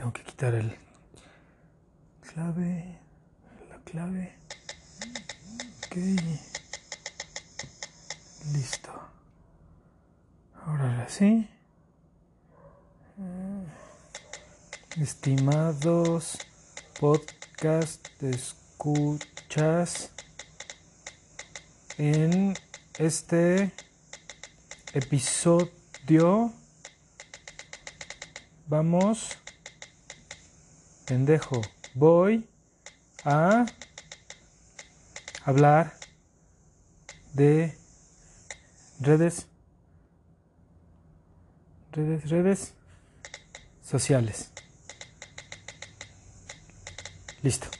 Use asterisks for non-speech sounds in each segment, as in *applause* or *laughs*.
tengo que quitar el clave, la clave. Ok. Listo. Ahora sí. Estimados podcast escuchas en este episodio vamos pendejo. Voy a hablar de redes redes redes sociales. Listo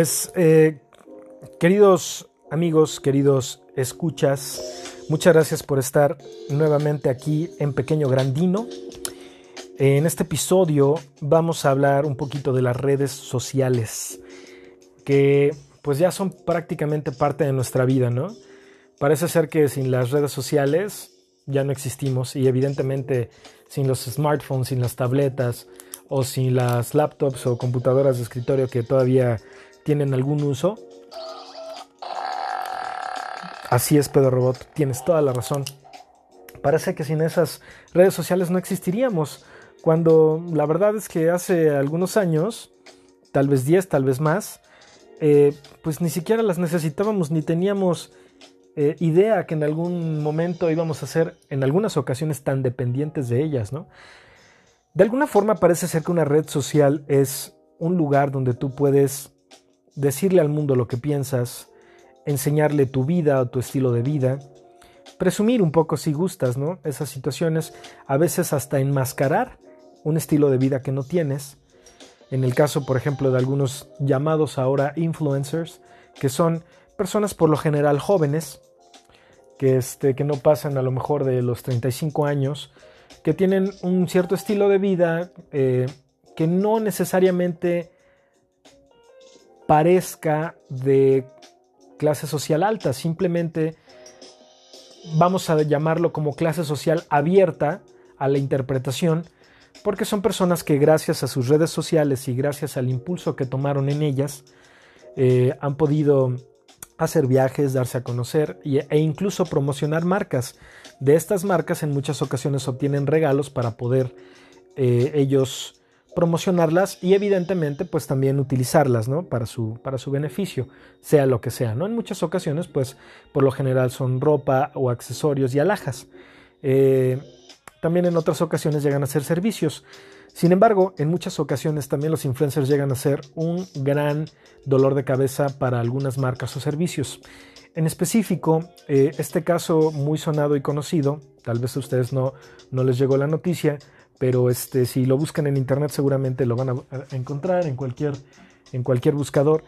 Pues, eh, queridos amigos, queridos escuchas, muchas gracias por estar nuevamente aquí en Pequeño Grandino. En este episodio vamos a hablar un poquito de las redes sociales, que pues ya son prácticamente parte de nuestra vida, ¿no? Parece ser que sin las redes sociales ya no existimos y evidentemente sin los smartphones, sin las tabletas o sin las laptops o computadoras de escritorio que todavía tienen algún uso. Así es, Pedro Robot, tienes toda la razón. Parece que sin esas redes sociales no existiríamos, cuando la verdad es que hace algunos años, tal vez 10, tal vez más, eh, pues ni siquiera las necesitábamos ni teníamos eh, idea que en algún momento íbamos a ser en algunas ocasiones tan dependientes de ellas, ¿no? De alguna forma parece ser que una red social es un lugar donde tú puedes decirle al mundo lo que piensas, enseñarle tu vida o tu estilo de vida, presumir un poco si gustas, ¿no? Esas situaciones, a veces hasta enmascarar un estilo de vida que no tienes. En el caso, por ejemplo, de algunos llamados ahora influencers, que son personas por lo general jóvenes, que, este, que no pasan a lo mejor de los 35 años, que tienen un cierto estilo de vida eh, que no necesariamente parezca de clase social alta, simplemente vamos a llamarlo como clase social abierta a la interpretación, porque son personas que gracias a sus redes sociales y gracias al impulso que tomaron en ellas, eh, han podido hacer viajes, darse a conocer e incluso promocionar marcas. De estas marcas en muchas ocasiones obtienen regalos para poder eh, ellos promocionarlas y evidentemente pues también utilizarlas ¿no? para, su, para su beneficio, sea lo que sea. ¿no? En muchas ocasiones pues por lo general son ropa o accesorios y alhajas. Eh, también en otras ocasiones llegan a ser servicios. Sin embargo, en muchas ocasiones también los influencers llegan a ser un gran dolor de cabeza para algunas marcas o servicios. En específico, eh, este caso muy sonado y conocido, tal vez a ustedes no, no les llegó la noticia, pero este, si lo buscan en internet seguramente lo van a, encontrar en cualquier, en cualquier buscador.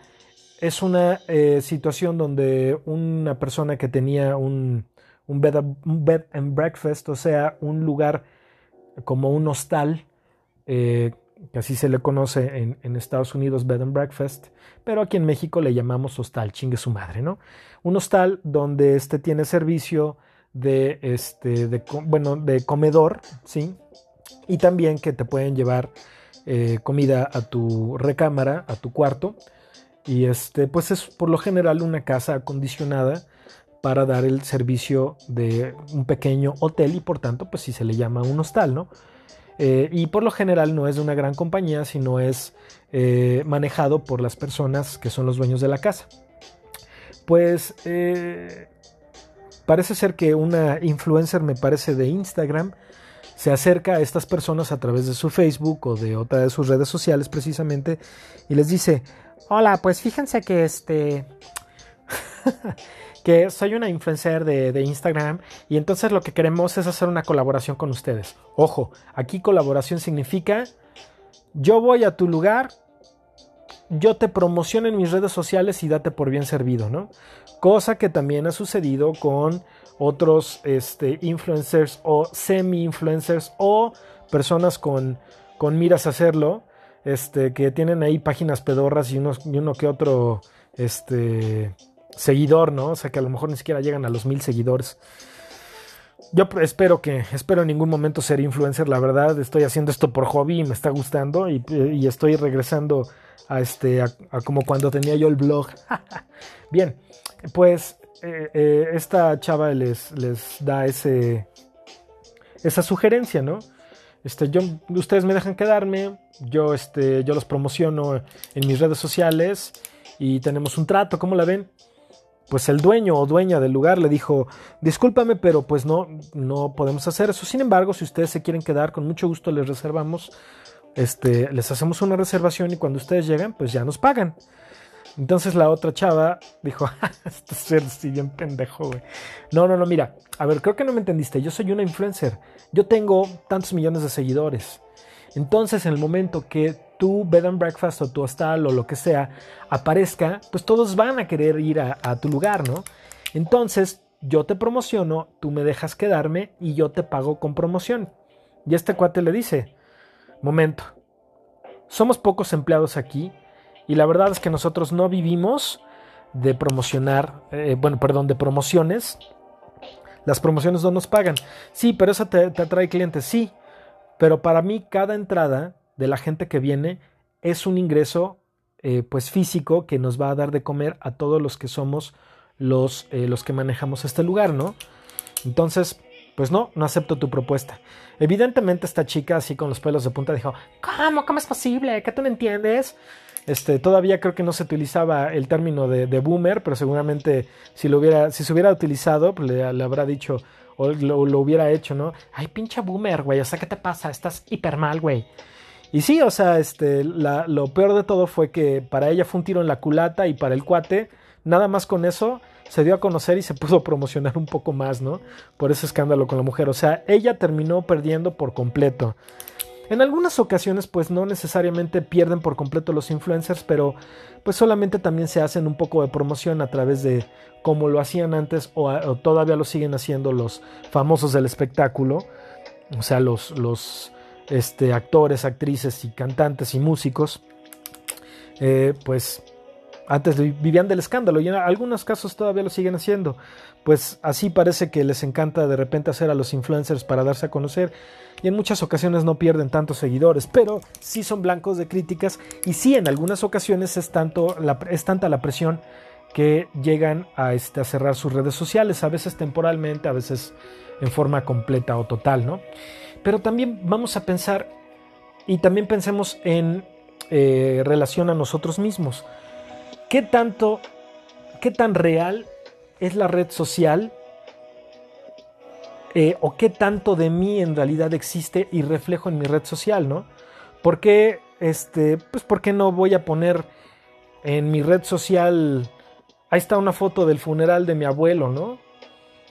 Es una eh, situación donde una persona que tenía un, un, bed, and breakfast, o sea, un lugar como un hostal, eh, que así se le conoce en, en, Estados Unidos, bed and breakfast, pero aquí en México le llamamos hostal, chingue su madre, ¿no? Un hostal donde este tiene servicio de, este, de, bueno, de comedor, ¿sí? Y también que te pueden llevar eh, comida a tu recámara, a tu cuarto. Y este, pues es por lo general una casa acondicionada para dar el servicio de un pequeño hotel y por tanto, pues si se le llama un hostal, ¿no? Eh, y por lo general no es de una gran compañía, sino es eh, manejado por las personas que son los dueños de la casa. Pues parece ser que una influencer, me parece, de Instagram, se acerca a estas personas a través de su Facebook o de otra de sus redes sociales precisamente y les dice, hola, pues fíjense que este, *laughs* que soy una influencer de, de, Instagram y entonces lo que queremos es hacer una colaboración con ustedes. Ojo, aquí colaboración significa yo voy a tu lugar, yo te promociono en mis redes sociales y date por bien servido, ¿no? Cosa que también ha sucedido con otros este, influencers o semi-influencers o personas con, con miras a hacerlo, este, que tienen ahí páginas pedorras y, y uno que otro este, seguidor, ¿no? O sea, que a lo mejor ni siquiera llegan a los mil seguidores. Yo espero que, espero en ningún momento ser influencer, la verdad, estoy haciendo esto por hobby y me está gustando y, y estoy regresando a este, a, como cuando tenía yo el blog. *laughs* Bien, pues eh, eh, esta chava les, les da ese, esa sugerencia, ¿no? Este, yo, ustedes me dejan quedarme, yo, este, yo los promociono en mis redes sociales y tenemos un trato, ¿cómo la ven? pues el dueño o dueña del lugar le dijo, discúlpame, pero pues no, no podemos hacer eso. Sin embargo, si ustedes se quieren quedar, con mucho gusto les reservamos, este, les hacemos una reservación y cuando ustedes lleguen, pues ya nos pagan. Entonces la otra chava dijo, *laughs* este ser sí bien pendejo, güey. No, no, no, mira, a ver, creo que no me entendiste. Yo soy una influencer. Yo tengo tantos millones de seguidores. Entonces, en el momento que tu bed and breakfast o tu hostal o lo que sea aparezca, pues todos van a querer ir a, tu lugar, ¿no? Entonces, yo te promociono, tú me dejas quedarme y yo te pago con promoción. Y este cuate le dice, momento, somos pocos empleados aquí y la verdad es que nosotros no vivimos de promocionar, eh, bueno, perdón, de promociones. Las promociones no nos pagan. Sí, pero eso te, te atrae clientes. Sí, pero para mí cada entrada de la gente que viene es un ingreso eh, pues físico que nos va a dar de comer a todos los que somos los, eh, los que manejamos este lugar, ¿no? Entonces, pues no, no acepto tu propuesta. Evidentemente esta chica así con los pelos de punta dijo, ¿cómo? ¿Cómo es posible? ¿Que tú no entiendes? Este, todavía creo que no se utilizaba el término de, boomer, pero seguramente si, lo hubiera, si se hubiera utilizado, pues le, le habrá dicho, o lo, hubiera hecho, ¿no? Ay, pinche boomer, güey, o sea, ¿qué te pasa? Estás hiper mal, güey. Y sí, o sea, este, lo peor de todo fue que para ella fue un tiro en la culata y para el cuate, nada más con eso, se dio a conocer y se *laughs* pudo promocionar un poco más, ¿no? Por ese escándalo con la mujer. O sea, ella terminó perdiendo por completo. En algunas ocasiones, pues no necesariamente pierden por completo los influencers, pero pues solamente también se hacen un poco de promoción a través de como lo hacían antes o, todavía lo siguen haciendo los famosos del espectáculo, o sea, los, los este, actores, actrices y cantantes y músicos, eh, pues antes vivían del escándalo y en algunos casos todavía lo siguen haciendo. Pues así parece que les encanta de repente hacer a los influencers para darse a conocer y en muchas ocasiones no pierden tantos seguidores, pero sí son blancos de críticas y sí en algunas ocasiones es, tanto es tanta la presión que llegan a, este, a cerrar sus redes sociales, a veces temporalmente, a veces en forma completa o total, ¿no? Pero también vamos a pensar y también pensemos en eh, relación a nosotros mismos. ¿Qué tanto, qué tan real es la red social? Eh, o qué tanto de mí en realidad existe y reflejo en mi red social, ¿no? ¿Por qué, este, pues, ¿por qué no voy a poner en mi red social ahí está una foto del funeral de mi abuelo, ¿no?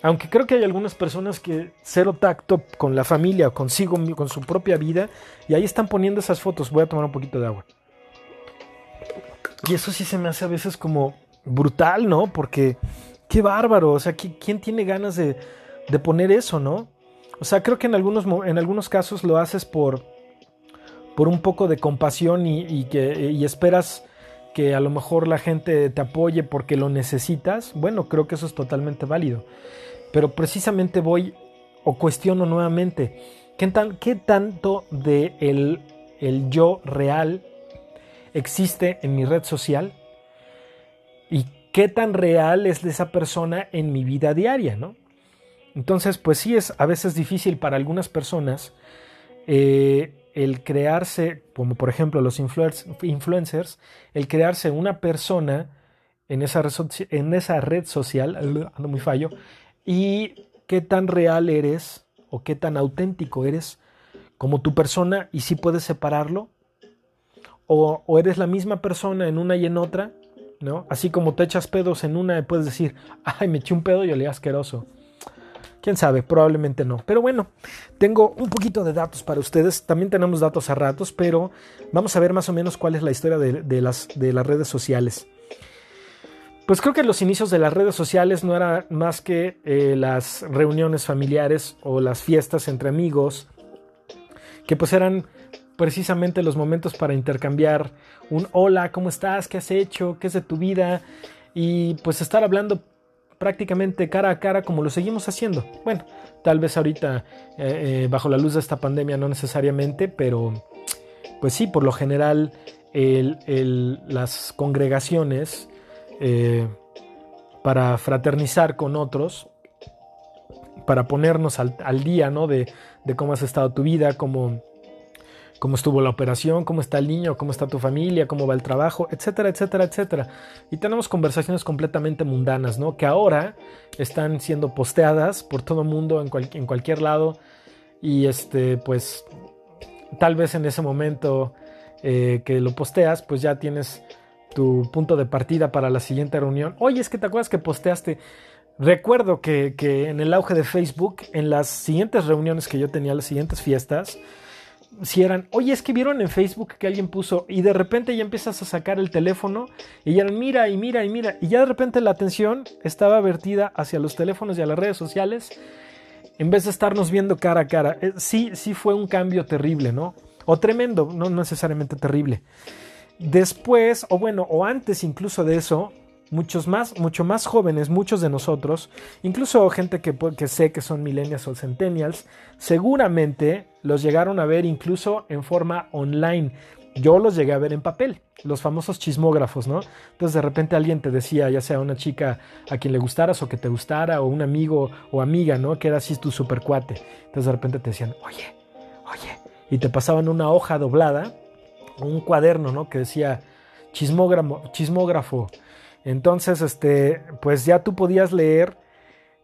Aunque creo que hay algunas personas que cero tacto con la familia, consigo, con su propia vida, y ahí están poniendo esas fotos. Voy a tomar un poquito de agua. Y eso sí se me hace a veces como brutal, ¿no? Porque qué bárbaro, o sea, ¿quién tiene ganas de, poner eso, ¿no? O sea, creo que en algunos, en algunos casos lo haces por, por un poco de compasión y, que, esperas que a lo mejor la gente te apoye porque lo necesitas, bueno, creo que eso es totalmente válido. Pero precisamente voy o cuestiono nuevamente, ¿qué, tan, qué tanto de el, el yo real existe en mi red social? ¿Y qué tan real es esa persona en mi vida diaria, no? Entonces, pues sí es a veces difícil para algunas personas eh, el crearse, como por ejemplo los influencers, el crearse una persona en esa, red, en esa red social, *laughs* ando muy fallo, y qué tan real eres o qué tan auténtico eres como tu persona y si puedes separarlo, o, eres la misma persona en una y en otra, ¿no? Así como te echas pedos en una, puedes decir, *laughs* ay, me eché un pedo y olía asqueroso. Quién sabe, probablemente no. Pero bueno, tengo un poquito de datos para ustedes. También tenemos datos a ratos, pero vamos a ver más o menos cuál es la historia de, las, de las redes sociales. Pues creo que los inicios de las redes sociales no eran más que eh, las reuniones familiares o las fiestas entre amigos, que pues eran precisamente los momentos para intercambiar un hola, ¿cómo estás? ¿Qué has hecho? ¿Qué es de tu vida? Y pues estar hablando prácticamente cara a cara como lo seguimos haciendo. Bueno, tal vez ahorita eh, eh, bajo la luz de esta pandemia no necesariamente, pero pues sí, por lo general las congregaciones eh, para fraternizar con otros, para ponernos al, día ¿no? de, de, cómo has estado tu vida, cómo cómo estuvo la operación, cómo está el niño, cómo está tu familia, cómo va el trabajo, etcétera, etcétera, etcétera. Y tenemos conversaciones completamente mundanas, ¿no? Que ahora están siendo posteadas por todo mundo en, en cualquier lado. Y este, pues, tal vez en ese momento eh, que lo posteas, pues ya tienes tu punto de partida para la siguiente reunión. Oye, es que te acuerdas que posteaste. Recuerdo que, que en el auge de Facebook, en las siguientes reuniones que yo tenía, las siguientes fiestas, si eran, oye, es que vieron en Facebook que alguien puso y de repente ya empiezas a sacar el teléfono y ya mira y mira y mira y ya de repente la atención estaba vertida hacia los teléfonos y a las redes sociales en vez de estarnos viendo cara a cara. Eh, sí, sí fue un cambio terrible, ¿no? O tremendo, no necesariamente terrible. Después, o bueno, o antes incluso de eso, muchos más, mucho más jóvenes, muchos de nosotros, incluso gente que, que sé que son millennials o centennials, seguramente los llegaron a ver incluso en forma online. Yo los llegué a ver en papel, los famosos chismógrafos, ¿no? Entonces de repente alguien te decía, ya sea una chica a quien le gustaras o que te gustara, o un amigo o amiga, ¿no? Que era así tu super cuate. Entonces de repente te decían, oye, oye, y te pasaban una hoja doblada, un cuaderno, ¿no? Que decía chismógrafo, chismógrafo entonces, este, pues ya tú podías leer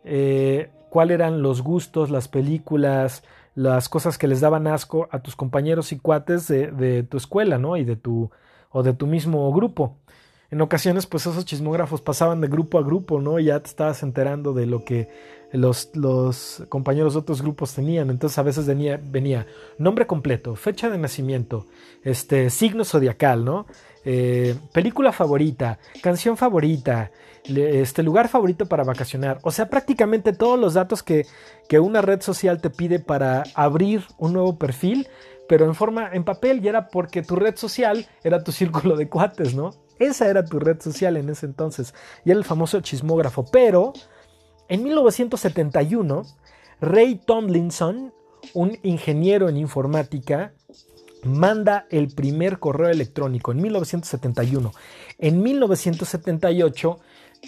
eh, cuáles eran los gustos, las películas, las cosas que les daban asco a tus compañeros y cuates de, de tu escuela, ¿no? Y de tu, o de tu mismo grupo. En ocasiones, pues esos chismógrafos pasaban de grupo a grupo, ¿no? Y ya te estabas enterando de lo que los, compañeros de otros grupos tenían. Entonces a veces venía, venía nombre completo, fecha de nacimiento, este, signo zodiacal, ¿no? Eh, película favorita, canción favorita, este lugar favorito para vacacionar. O sea, prácticamente todos los datos que, que, una red social te pide para abrir un nuevo perfil, pero en forma en papel y era porque tu red social era tu círculo de cuates, ¿no? Esa era tu red social en ese entonces y era el famoso chismógrafo. Pero en 1971, Ray Tomlinson, un ingeniero en informática, manda el primer correo electrónico en 1971. En 1978,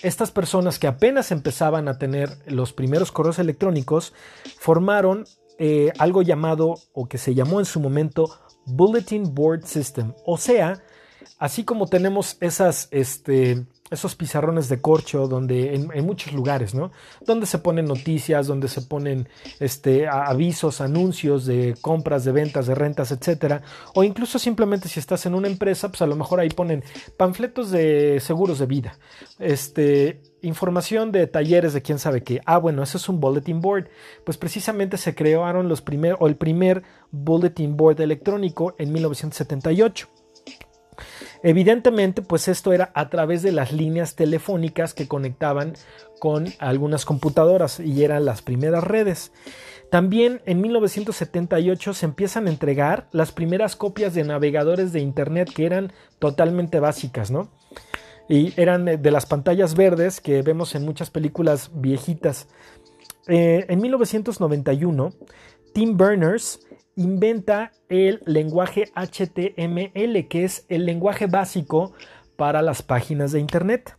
estas personas que apenas empezaban a tener los primeros correos electrónicos formaron eh, algo llamado o que se llamó en su momento Bulletin Board System. O sea, así como tenemos esas, este, esos pizarrones de corcho donde en, muchos lugares, ¿no? Donde se ponen noticias, donde se ponen este, avisos, anuncios de compras, de ventas, de rentas, etcétera. O incluso simplemente si estás en una empresa, pues a lo mejor ahí ponen panfletos de seguros de vida. Este, información de talleres de quién sabe qué. Ah, bueno, eso es un bulletin board. Pues precisamente se crearon los primer, o el primer bulletin board electrónico en 1978. Evidentemente, pues esto era a través de las líneas telefónicas que conectaban con algunas computadoras y eran las primeras redes. También en 1978 se empiezan a entregar las primeras copias de navegadores de Internet que eran totalmente básicas, ¿no? Y eran de las pantallas verdes que vemos en muchas películas viejitas. Eh, en 1991, Tim Berners inventa el lenguaje HTML, que es el lenguaje básico para las páginas de Internet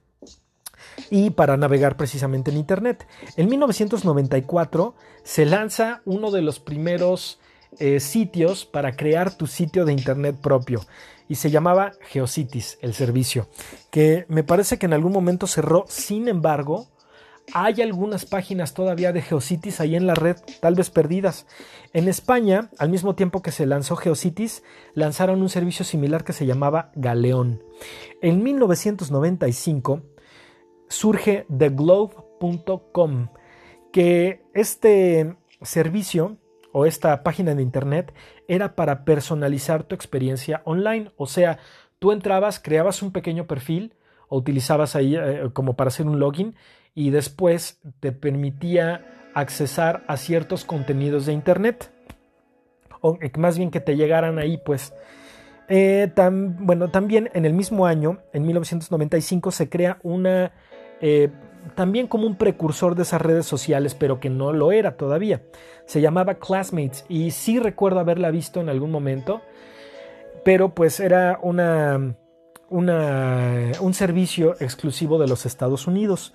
y para navegar precisamente en Internet. En 1994 se lanza uno de los primeros eh, sitios para crear tu sitio de Internet propio y se llamaba GeoCities, el servicio, que me parece que en algún momento cerró, sin embargo, hay algunas páginas todavía de Geocities ahí en la red, tal vez perdidas. En España, al mismo tiempo que se lanzó Geocities, lanzaron un servicio similar que se llamaba Galeón. En 1995 surge theglobe.com, que este servicio o esta página de internet era para personalizar tu experiencia online. O sea, tú entrabas, creabas un pequeño perfil o utilizabas ahí eh, como para hacer un login y después te permitía accesar a ciertos contenidos de internet. O eh, más bien que te llegaran ahí, pues. Eh, bueno, también en el mismo año, en 1995, se crea una también como un precursor de esas redes sociales, pero que no lo era todavía. Se llamaba Classmates y sí recuerdo haberla visto en algún momento, pero pues era una, un servicio exclusivo de los Estados Unidos.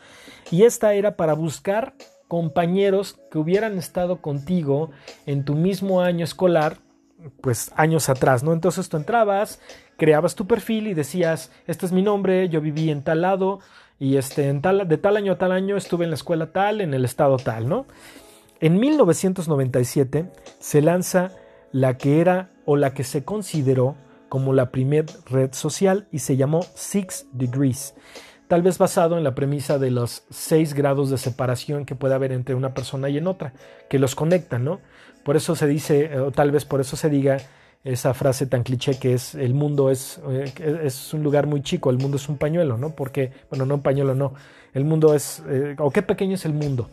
Y esta era para buscar compañeros que hubieran estado contigo en tu mismo año escolar, pues años atrás, ¿no? Entonces tú entrabas, creabas tu perfil y decías, este es mi nombre, yo viví en tal lado, y este, en tal, de tal año a tal año estuve en la escuela tal, en el estado tal, ¿no? En 1997 se lanza la que era o la que se consideró como la primer red social y se llamó Six Degrees, tal vez basado en la premisa de los seis grados de separación que puede haber entre una persona y en otra, que los conectan, ¿no? Por eso se dice, o tal vez por eso se diga esa frase tan cliché que es el mundo es, eh, es un lugar muy chico, el mundo es un pañuelo, ¿no? Porque, bueno, no un pañuelo, no. El mundo es, eh, o qué pequeño es el mundo.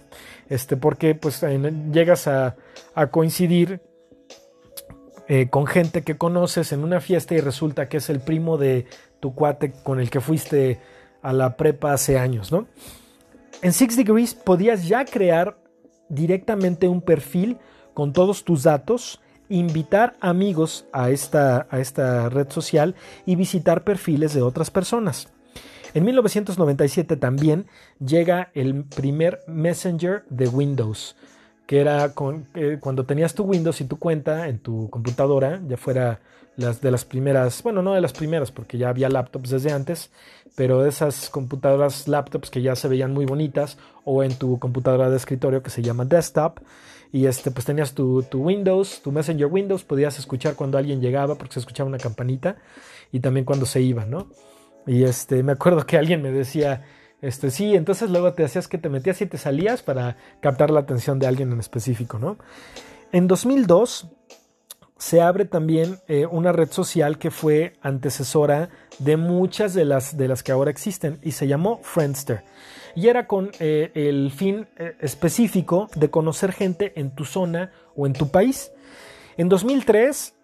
Este, porque pues llegas a, coincidir eh, con gente que conoces en una fiesta y resulta que es el primo de tu cuate con el que fuiste a la prepa hace años, ¿no? En Six Degrees podías ya crear directamente un perfil con todos tus datos invitar amigos a esta, a esta red social y visitar perfiles de otras personas. En 1997 también llega el primer Messenger de Windows, que era con, eh, cuando tenías tu Windows y tu cuenta en tu computadora, ya fuera las de las primeras, bueno, no de las primeras, porque ya había laptops desde antes, pero esas computadoras laptops que ya se veían muy bonitas, o en tu computadora de escritorio que se llama desktop, y este, pues tenías tu, Windows, tu Messenger Windows, podías escuchar cuando alguien llegaba porque se escuchaba una campanita y también cuando se iba, ¿no? Y este, me acuerdo que alguien me decía, este, sí, entonces luego te hacías que te metías y te salías para captar la atención de alguien en específico, ¿no? En 2002 se abre también eh, una red social que fue antecesora de muchas de las, de las que ahora existen y se llamó Friendster y era con eh, el fin eh, específico de conocer gente en tu zona o en tu país. En 2003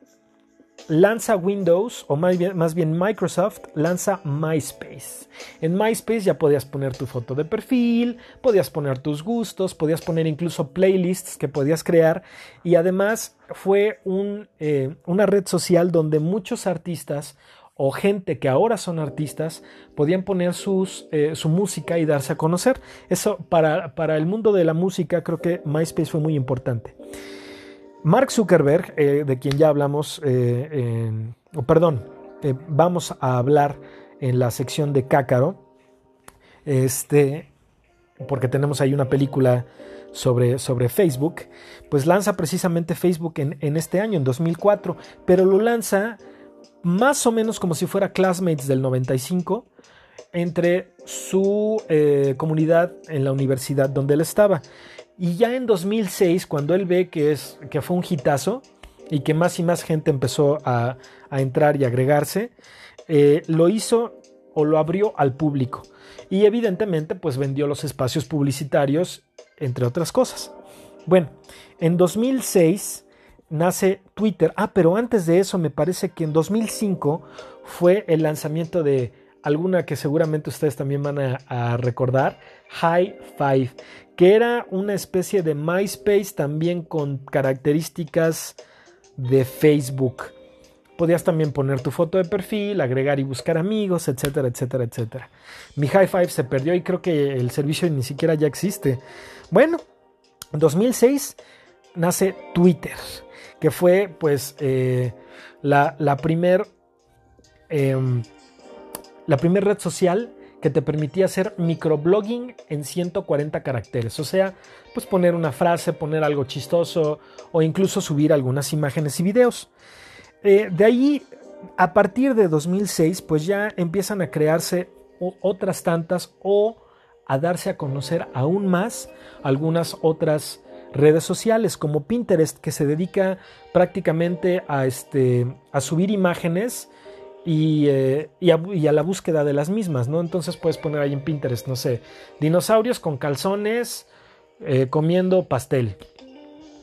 lanza Windows, o más bien, más bien, Microsoft, lanza MySpace. En MySpace ya podías poner tu foto de perfil, podías poner tus gustos, podías poner incluso playlists que podías crear y además fue eh, una red social donde muchos artistas o gente que ahora son artistas podían poner eh, su música y darse a conocer. Eso para, el mundo de la música creo que MySpace fue muy importante. Mark Zuckerberg, eh, de quien ya hablamos, eh, perdón, vamos a hablar en la sección de Cácaro, este, porque tenemos ahí una película sobre, sobre Facebook, pues lanza precisamente Facebook en, este año, en 2004, pero lo lanza más o menos como si fuera Classmates del 95, entre su eh, comunidad en la universidad donde él estaba. Y ya en 2006, cuando él ve que, es, que fue un hitazo y que más y más gente empezó a, entrar y agregarse, eh, lo hizo o lo abrió al público. Y evidentemente pues vendió los espacios publicitarios, entre otras cosas. Bueno, en 2006 nace Twitter. Ah, pero antes de eso me parece que en 2005 fue el lanzamiento de alguna que seguramente ustedes también van a, recordar, High Five, que era una especie de MySpace también con características de Facebook. Podías también poner tu foto de perfil, agregar y buscar amigos, etcétera, etcétera, etcétera. Mi High Five se perdió y creo que el servicio ni siquiera ya existe. Bueno, en 2006 nace Twitter que fue pues eh, la, la primer em, la primera red social que te permitía hacer microblogging en 140 caracteres. O sea, pues poner una frase, poner algo chistoso o incluso subir algunas imágenes y videos. Eh, de ahí, a partir de 2006, pues ya empiezan a crearse otras tantas o a darse a conocer aún más algunas otras redes sociales como Pinterest que se dedica prácticamente a, este, a subir imágenes eh, y, a, la búsqueda de las mismas, ¿no? Entonces puedes poner ahí en Pinterest, no sé, dinosaurios con calzones eh, comiendo pastel.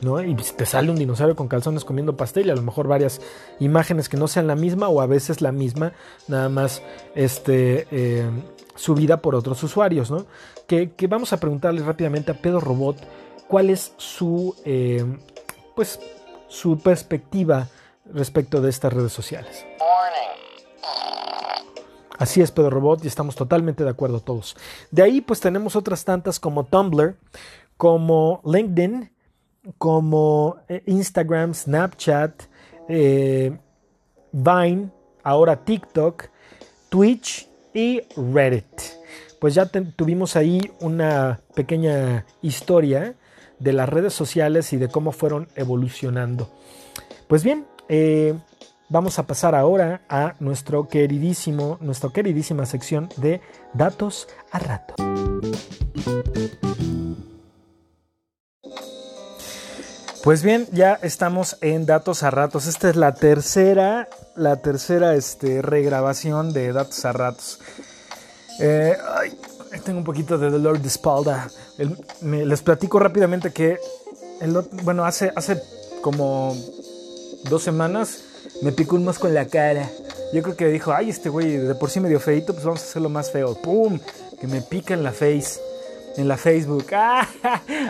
¿no? Y te sale un dinosaurio con calzones comiendo pastel y a lo mejor varias imágenes que no sean la misma o a veces la misma, nada más este, eh, subida por otros usuarios, ¿no? Que, vamos a preguntarle rápidamente a Pedro Robot cuál es su, pues, su perspectiva respecto de estas redes sociales. Así es, Pedro Robot, y estamos totalmente de acuerdo todos. De ahí, pues tenemos otras tantas como Tumblr, como LinkedIn, como eh, Instagram, Snapchat, eh, Vine, ahora TikTok, Twitch y Reddit. Pues ya tuvimos ahí una pequeña historia de las redes sociales y de cómo fueron evolucionando. Pues bien, eh, Vamos a pasar ahora a nuestro queridísimo, nuestra queridísima sección de datos a rato. Pues bien, ya estamos en datos a ratos. Esta es la tercera, la tercera este, regrabación de datos a ratos. Eh, tengo un poquito de dolor de espalda. les platico rápidamente que, bueno, hace, hace como dos semanas me picó un mosco en la cara. Yo creo que dijo, ay, este güey de por sí medio feito, pues vamos a hacerlo más feo. ¡Pum! Que me pica en la face, en la Facebook. *laughs* ¡Ah!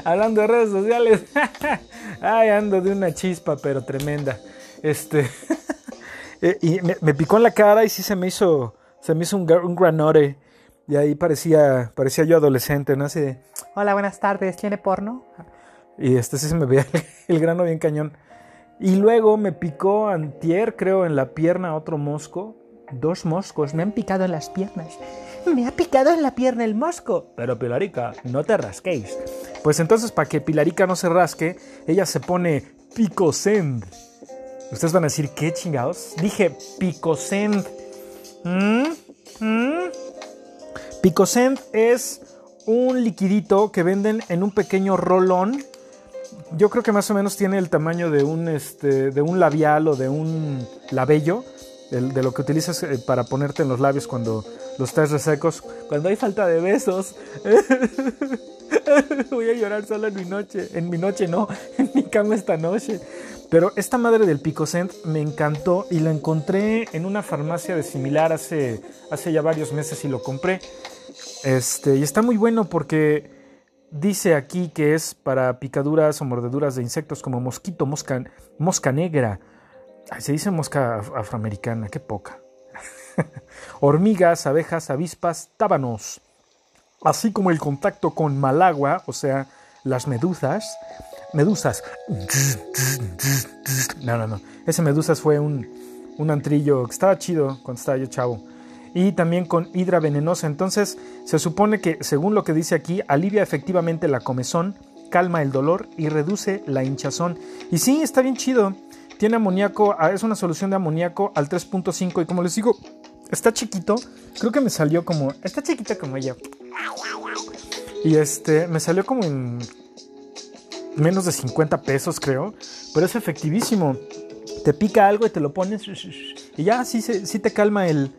Hablando de redes sociales. *laughs* ay, ando de una chispa, pero tremenda. Este. *laughs* Eh, y me, picó en la cara y sí se me hizo, se me hizo un, un granore. Y ahí parecía, parecía yo adolescente, ¿no? Así de, hola, buenas tardes, ¿tiene porno? Y este sí se me veía el grano bien cañón. Y luego me picó antier, creo, en la pierna otro mosco. Dos moscos me han picado en las piernas. Me ha picado en la pierna el mosco. Pero Pilarica, no te rasquéis. Pues entonces, para que Pilarica no se rasque, ella se pone picosend. Ustedes van a decir, ¿qué chingados? Dije picosend. ¿Mm? ¿Mm? Picosend es un liquidito que venden en un pequeño rolón yo creo que más o menos tiene el tamaño de un, este, de un labial o de un labello, de, lo que utilizas eh, para ponerte en los labios cuando los estás resecos, cuando hay falta de besos. *laughs* Voy a llorar solo en mi noche, en mi noche no, *laughs* en mi cama esta noche. Pero esta madre del Picocent me encantó y la encontré en una farmacia de similar hace, hace ya varios meses y lo compré. Este, y está muy bueno porque Dice aquí que es para picaduras o mordeduras de insectos como mosquito, mosca, mosca negra. se dice mosca afroamericana, qué poca. *laughs* Hormigas, abejas, avispas, tábanos. Así como el contacto con malagua, o sea, las medusas. Medusas. No, no, no. Ese medusas fue un, un antrillo que estaba chido cuando estaba yo chavo y también con hidra venenosa. Entonces se supone que, según lo que dice aquí, alivia efectivamente la comezón, calma el dolor y reduce la hinchazón. Y sí, está bien chido. Tiene amoníaco, ah, es una solución de amoníaco al 3.5 y como les digo, está chiquito. Creo que me salió como, está chiquito como ella. Y este, me salió como en menos de 50 pesos, creo. Pero es efectivísimo. Te pica algo y te lo pones y ya sí, sí te calma el,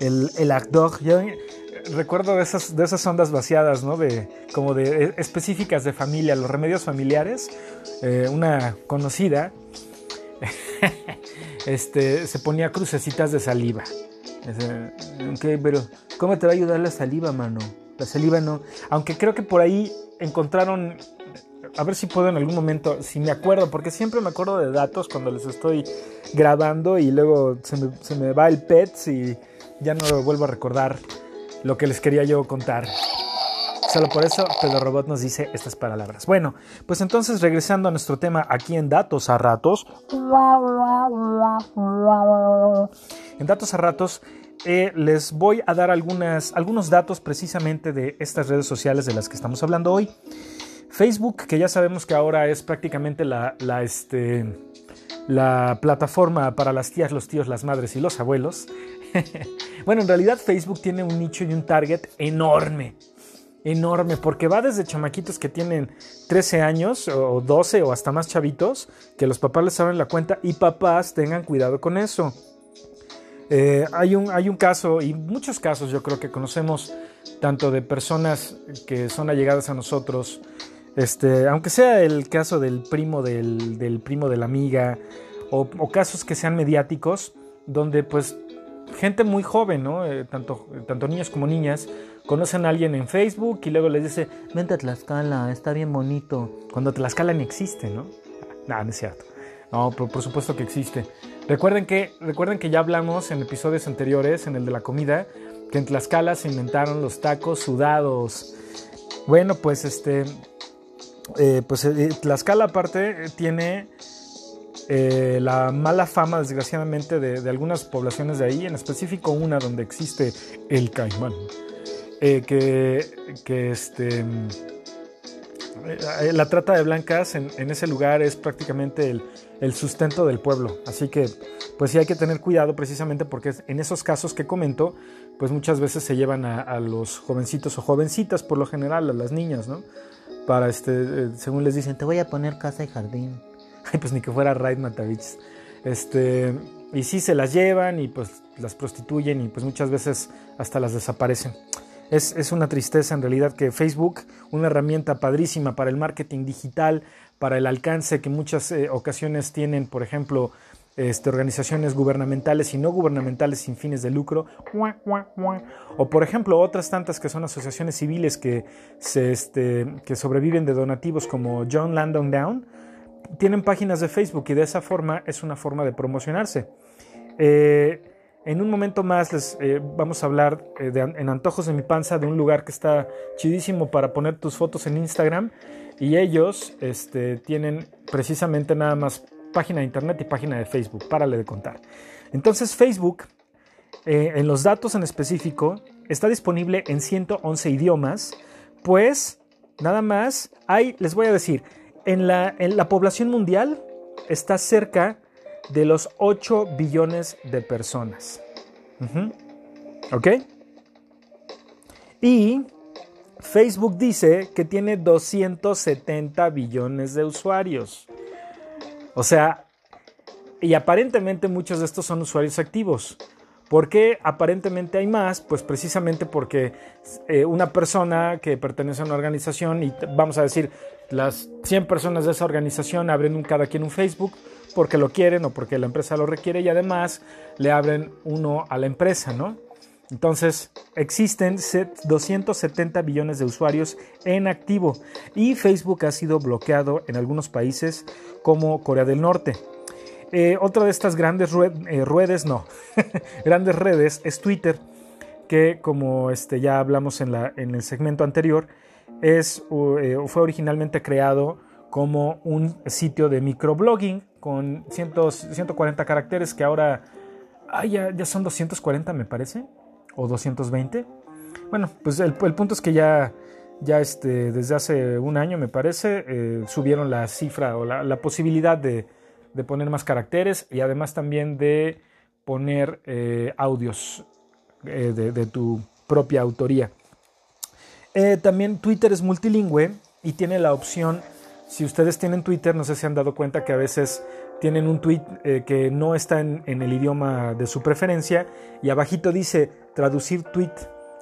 el, el Yo recuerdo de esas, de esas ondas vaciadas, ¿no? De, como de e, específicas de familia, los remedios familiares. Eh, una conocida *laughs* este, se ponía crucecitas de saliva. pero ¿cómo te va a ayudar la saliva, mano? La saliva no. Aunque creo que por ahí encontraron a ver si puedo en algún momento, si me acuerdo, porque siempre me acuerdo de datos cuando les estoy grabando y luego se me, se me va el PETS y ya no vuelvo a recordar lo que les quería yo contar. Solo por eso Pedro Robot nos dice estas palabras. Bueno, pues entonces regresando a nuestro tema aquí en Datos a Ratos. En Datos a Ratos eh, les voy a dar algunas, algunos datos precisamente de estas redes sociales de las que estamos hablando hoy. Facebook, que ya sabemos que ahora es prácticamente la, la, este, la plataforma para las tías, los tíos, las madres y los abuelos. *laughs* bueno, en realidad Facebook tiene un nicho y un target enorme enorme, porque va desde chamaquitos que tienen 13 años o 12 o hasta más chavitos, que los papás les abren la cuenta y papás tengan cuidado con eso. Eh, hay, un, hay un caso y muchos casos yo creo que conocemos tanto de personas que son allegadas a nosotros, este, aunque sea el caso del primo del, primo de la amiga o, casos que sean mediáticos, donde pues gente muy joven, ¿no? Eh, tanto, niños como niñas, conocen a alguien en Facebook y luego les dice, vente a Tlaxcala, está bien bonito. Cuando Tlaxcala ni existe, ¿no? No, no es cierto. No, por, por, supuesto que existe. Recuerden que, recuerden que ya hablamos en episodios anteriores, en el de la comida, que en Tlaxcala se inventaron los tacos sudados. Bueno, pues este, eh, pues eh, Tlaxcala aparte tiene eh, la mala fama, desgraciadamente, de, algunas poblaciones de ahí, en específico una donde existe el caimán. Eh, que, este, eh, la trata de blancas en, ese lugar es prácticamente el, sustento del pueblo. Así que, pues sí hay que tener cuidado precisamente porque en esos casos que comento, pues muchas veces se llevan a, los jovencitos o jovencitas, por lo general, a las niñas, ¿no? Para, este, según les dicen, te voy a poner casa y jardín. *laughs* Pues ni que fuera Raid Matavich. Este, y sí se las llevan y pues las prostituyen y pues muchas veces hasta las desaparecen. Es, una tristeza en realidad que Facebook, una herramienta padrísima para el marketing digital, para el alcance que muchas eh, ocasiones tienen, por ejemplo, este, organizaciones gubernamentales y no gubernamentales sin fines de lucro, o por ejemplo otras tantas que son asociaciones civiles que, se, este, que sobreviven de donativos como John Landon Down, tienen páginas de Facebook y de esa forma es una forma de promocionarse. Eh, en un momento más les eh, vamos a hablar eh, en Antojos de mi panza de un lugar que está chidísimo para poner tus fotos en Instagram y ellos este, tienen precisamente nada más página de internet y página de Facebook, párale de contar. Entonces Facebook, en los datos en específico, está disponible en 111 idiomas, pues nada más hay, les voy a decir, en la, población mundial está cerca de los 8 billones de personas. ¿Ok? Y Facebook dice que tiene 270 billones de usuarios. O sea, y aparentemente muchos de estos son usuarios activos. ¿Por qué aparentemente hay más? Pues precisamente porque eh, una persona que pertenece a una organización y vamos a decir, las 100 personas de esa organización abren un, cada quien un Facebook porque lo quieren o porque la empresa lo requiere y además le abren uno a la empresa, ¿no? Entonces, existen 270 billones de usuarios en activo y Facebook ha sido bloqueado en algunos países como Corea del Norte. Eh, otra de estas grandes eh, redes, no, *laughs* grandes redes es Twitter, que como este, ya hablamos en, la, en el segmento anterior, es, eh, fue originalmente creado como un sitio de microblogging con 140 caracteres que ahora ya, ya, son 240 me parece, o 220. Bueno, pues el, punto es que ya, ya este, desde hace un año me parece subieron la cifra o la, posibilidad de, poner más caracteres y además también de poner eh, audios eh, de, de, tu propia autoría. también Twitter es multilingüe y tiene la opción si ustedes tienen Twitter, no sé si han dado cuenta que a veces tienen un tweet eh, que no está en, el idioma de su preferencia y abajito dice traducir tweet.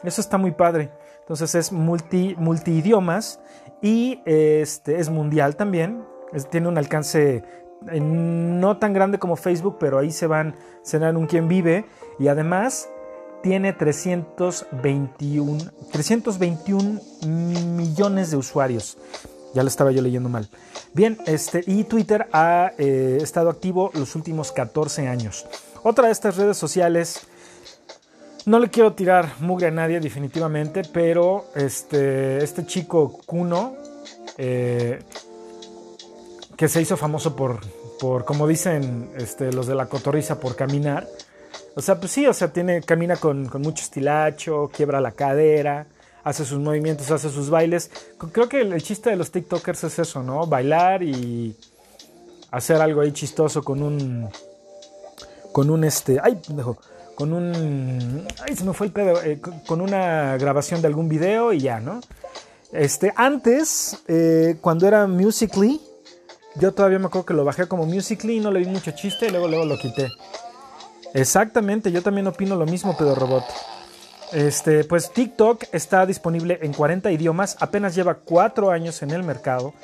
Eso está muy padre. Entonces es multi, multi idiomas y este, es mundial también. tiene un alcance no tan grande como Facebook, pero ahí se van, se dan un quien vive y además tiene 321, 321 millones de usuarios. Ya lo estaba yo leyendo mal. Bien, este, y Twitter ha eh, estado activo los últimos 14 años. Otra de estas redes sociales, no le quiero tirar mugre a nadie definitivamente, pero este, este chico Kuno, eh, que se hizo famoso por, por como dicen este, los de la cotorriza, por caminar, O sea, pues sí, o sea, tiene, camina con, mucho estilacho, quiebra la cadera, hace sus movimientos, hace sus bailes. Creo que el, chiste de los TikTokers es eso, ¿no? Bailar y hacer algo ahí chistoso con un. Con un este. ¡Ay, pendejo! Con un. ¡Ay, se me fue el pedo! Eh, con una grabación de algún video y ya, ¿no? Este, antes, eh, cuando era Musically, yo todavía me acuerdo que lo bajé como Musically y no le vi mucho chiste y luego, luego lo quité. Exactamente, yo también opino lo mismo, Pedro Robot. Este, pues TikTok está disponible en 40 idiomas, apenas lleva 4 años en el mercado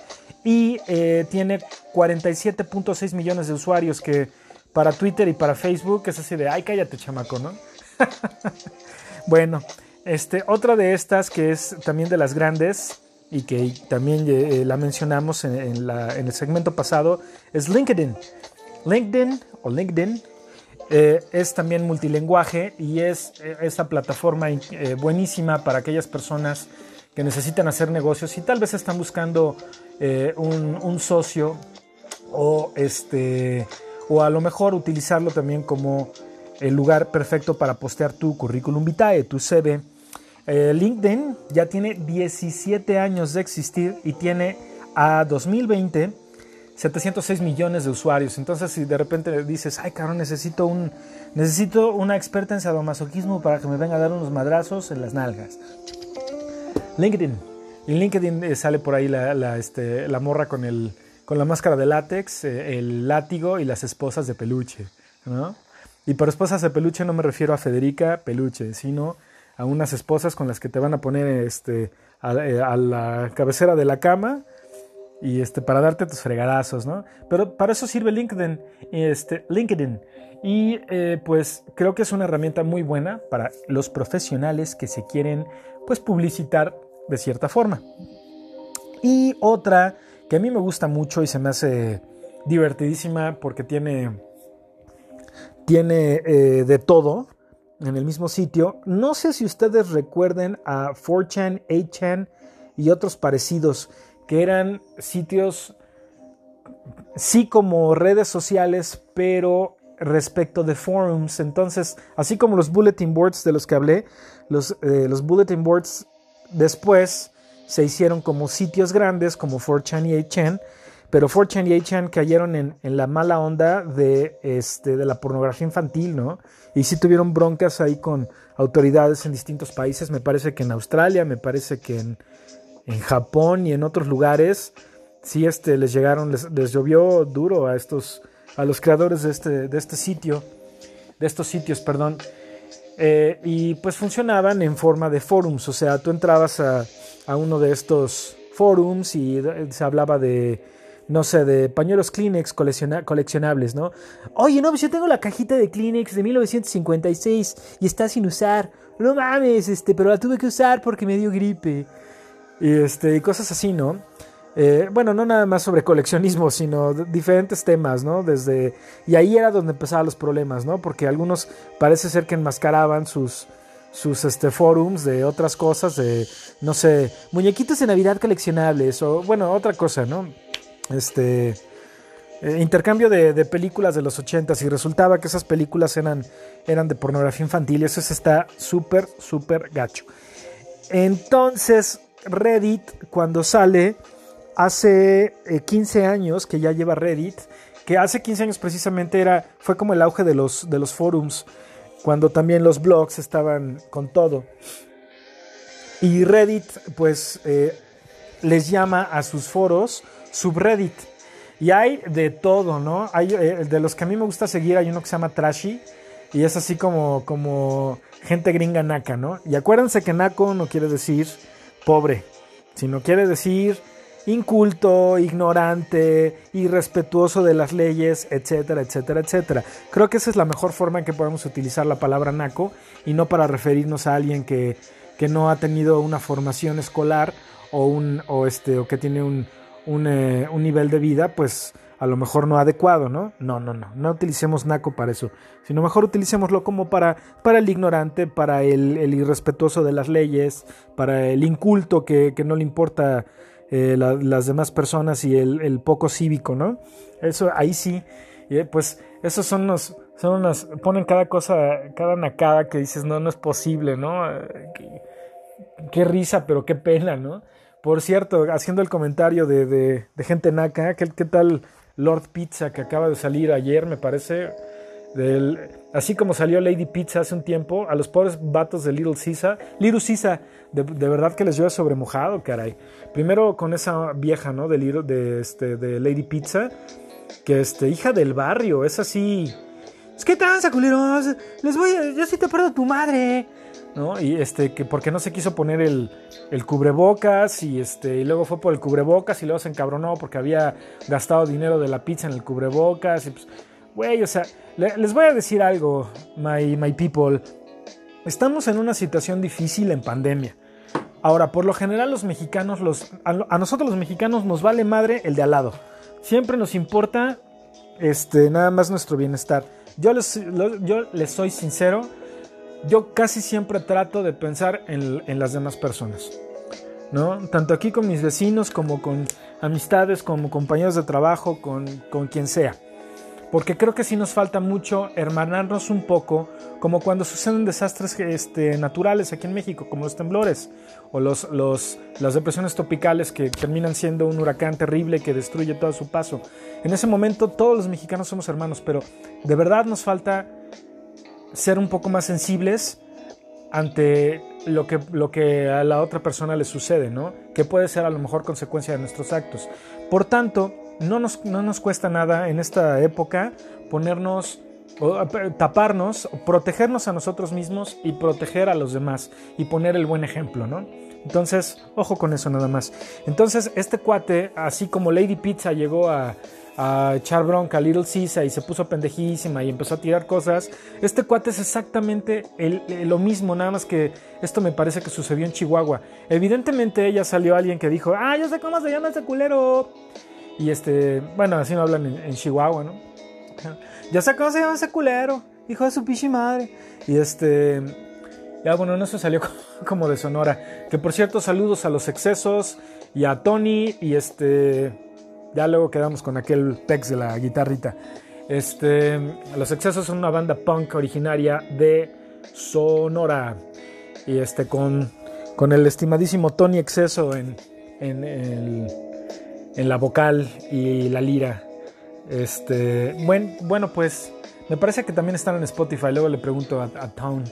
y eh, tiene 47.6 millones de usuarios que para Twitter y para Facebook es así de, ay, cállate chamaco, ¿no? *laughs* bueno, este, otra de estas que es también de las grandes y que también eh, la mencionamos en, el segmento pasado es LinkedIn. LinkedIn o LinkedIn eh, es también multilenguaje y es eh, esta plataforma eh, buenísima para aquellas personas que necesitan hacer negocios y tal vez están buscando un, socio o, este, o a lo mejor utilizarlo también como el lugar perfecto para postear tu currículum vitae, tu CV. LinkedIn ya tiene 17 años de existir y tiene a 2020 706 millones de usuarios. Entonces, si de repente dices, ay, cabrón, necesito, un, necesito una experta en sadomasoquismo para que me venga a dar unos madrazos en las nalgas. LinkedIn. En LinkedIn eh, sale por ahí la, este, la morra con, el, con la máscara de látex, eh, el látigo y las esposas de peluche. ¿no? Y por esposas de peluche no me refiero a Federica Peluche, sino a unas esposas con las que te van a poner este, a eh, la cabecera de la cama y este, para darte tus fregadazos, ¿no? Pero para eso sirve LinkedIn, este, LinkedIn. Y eh, pues creo que es una herramienta muy buena para los profesionales que se quieren pues publicitar de cierta forma. Y otra que a mí me gusta mucho y se me hace divertidísima porque tiene, tiene eh, de todo en el mismo sitio. No sé si ustedes recuerden a 4chan, 8chan y otros parecidos que eran sitios, sí como redes sociales, pero respecto de forums. Entonces, así como los bulletin boards de los que hablé, los, eh, bulletin boards después se hicieron como sitios grandes como 4chan y 8chan, pero 4chan y 8chan cayeron en, la mala onda de, este, de la pornografía infantil, ¿no? Y sí tuvieron broncas ahí con autoridades en distintos países, me parece que en Australia, me parece que en, en Japón y en otros lugares, sí este, les llegaron, les, llovió duro a estos, a los creadores de este, de este sitio, de estos sitios, perdón. Eh, y pues funcionaban en forma de forums, o sea, tú entrabas a, a uno de estos forums y se hablaba de, no sé, de pañuelos Kleenex coleccionables, ¿no? Oye, no, pues yo tengo la cajita de Kleenex de 1956 y está sin usar. No mames, este, pero la tuve que usar porque me dio gripe y, este, y cosas así, ¿no? Eh, bueno, no nada más sobre coleccionismo, sino diferentes temas, ¿no? Desde, y ahí era donde empezaban los problemas, ¿no? Porque algunos parece ser que enmascaraban sus, sus este, forums de otras cosas, de, no sé, muñequitos de Navidad coleccionables, o bueno, otra cosa, ¿no? Este, eh, intercambio de, películas de los ochentas y resultaba que esas películas eran, eran de pornografía infantil y eso está súper, súper gacho. Entonces, Reddit cuando sale hace 15 eh, años que ya lleva Reddit, que hace 15 años precisamente era, fue como el auge de los, de los forums, cuando también los blogs estaban con todo. Y Reddit pues eh, les llama a sus foros subreddit. Y hay de todo, ¿no? Hay, eh, de los que a mí me gusta seguir hay uno que se llama Trashy. Y es así como, como gente gringa naca, ¿no? Y acuérdense que naco no quiere decir pobre, sino quiere decir inculto, ignorante, irrespetuoso de las leyes, etcétera, etcétera, etcétera. Creo que esa es la mejor forma en que podemos utilizar la palabra naco y no para referirnos a alguien que, que no ha tenido una formación escolar o, un, o, este, o que tiene un, un, eh, un nivel de vida, pues a lo mejor no adecuado, ¿no? No, no, no, no utilicemos naco para eso, sino mejor utilicémoslo como para, para el ignorante, para el, irrespetuoso de las leyes, para el inculto que, no le importa eh, las demás personas y el, poco cívico, ¿no? Eso ahí sí, eh, pues esos son los, Son unas, ponen cada cosa, cada nacada que dices, no, no es posible, ¿no? Qué, risa, pero qué pena, ¿no? Por cierto, haciendo el comentario de, de, gente naca, ¿qué, ¿qué, tal Lord Pizza que acaba de salir ayer, me parece? Así como salió Lady Pizza hace un tiempo, a los pobres vatos de Little Caesar, Little Caesar, de, verdad que les lleva sobremojado, caray. Primero con esa vieja, ¿no? De, Little, de, este, de Lady Pizza, que este, hija del barrio, es así. Es que tranza, culeros, les voy a, yo sí te perdo tu madre. ¿No? Y este, que porque no se quiso poner el, el, cubrebocas y este, y luego fue por el cubrebocas y luego se encabronó porque había gastado dinero de la pizza en el cubrebocas y pues, güey, o sea, les voy a decir algo, my, my people. Estamos en una situación difícil en pandemia. Ahora, por lo general los mexicanos, los, a, nosotros los mexicanos nos vale madre el de al lado. Siempre nos importa este, nada más nuestro bienestar. Yo les, yo les soy sincero, yo casi siempre trato de pensar en, las demás personas. ¿no? Tanto aquí con mis vecinos como con amistades, como compañeros de trabajo, con, con quien sea porque creo que sí nos falta mucho hermanarnos un poco, como cuando suceden desastres este, naturales aquí en México, como los temblores o los, los, las depresiones tropicales que terminan siendo un huracán terrible que destruye todo su paso. En ese momento todos los mexicanos somos hermanos, pero de verdad nos falta ser un poco más sensibles ante lo que, lo que a la otra persona le sucede, ¿no? Que puede ser a lo mejor consecuencia de nuestros actos. Por tanto, no nos, no nos cuesta nada en esta época ponernos taparnos, protegernos a nosotros mismos y proteger a los demás y poner el buen ejemplo, ¿no? Entonces, ojo con eso nada más. Entonces, este cuate, así como Lady Pizza llegó a, a echar bronca a Little Caesar y se puso pendejísima y empezó a tirar cosas, este cuate es exactamente lo mismo, nada más que esto me parece que sucedió en Chihuahua. Evidentemente ella salió alguien que dijo, ah, yo sé cómo se llama ese culero. Y este, bueno, así no hablan en, Chihuahua, ¿no? *laughs* Ya sé cómo se llama ese culero, hijo de su pichi madre. Y este, ya bueno, no se salió *laughs* como de Sonora. Que por cierto, saludos a los excesos y a Tony. Y este, ya luego quedamos con aquel pex de la guitarrita. Este, los excesos son una banda punk originaria de Sonora. Y este, con, con el estimadísimo Tony Exceso en, en el en la vocal y la lira. Este, bueno, bueno, pues me parece que también están en Spotify. Luego le pregunto a, Town.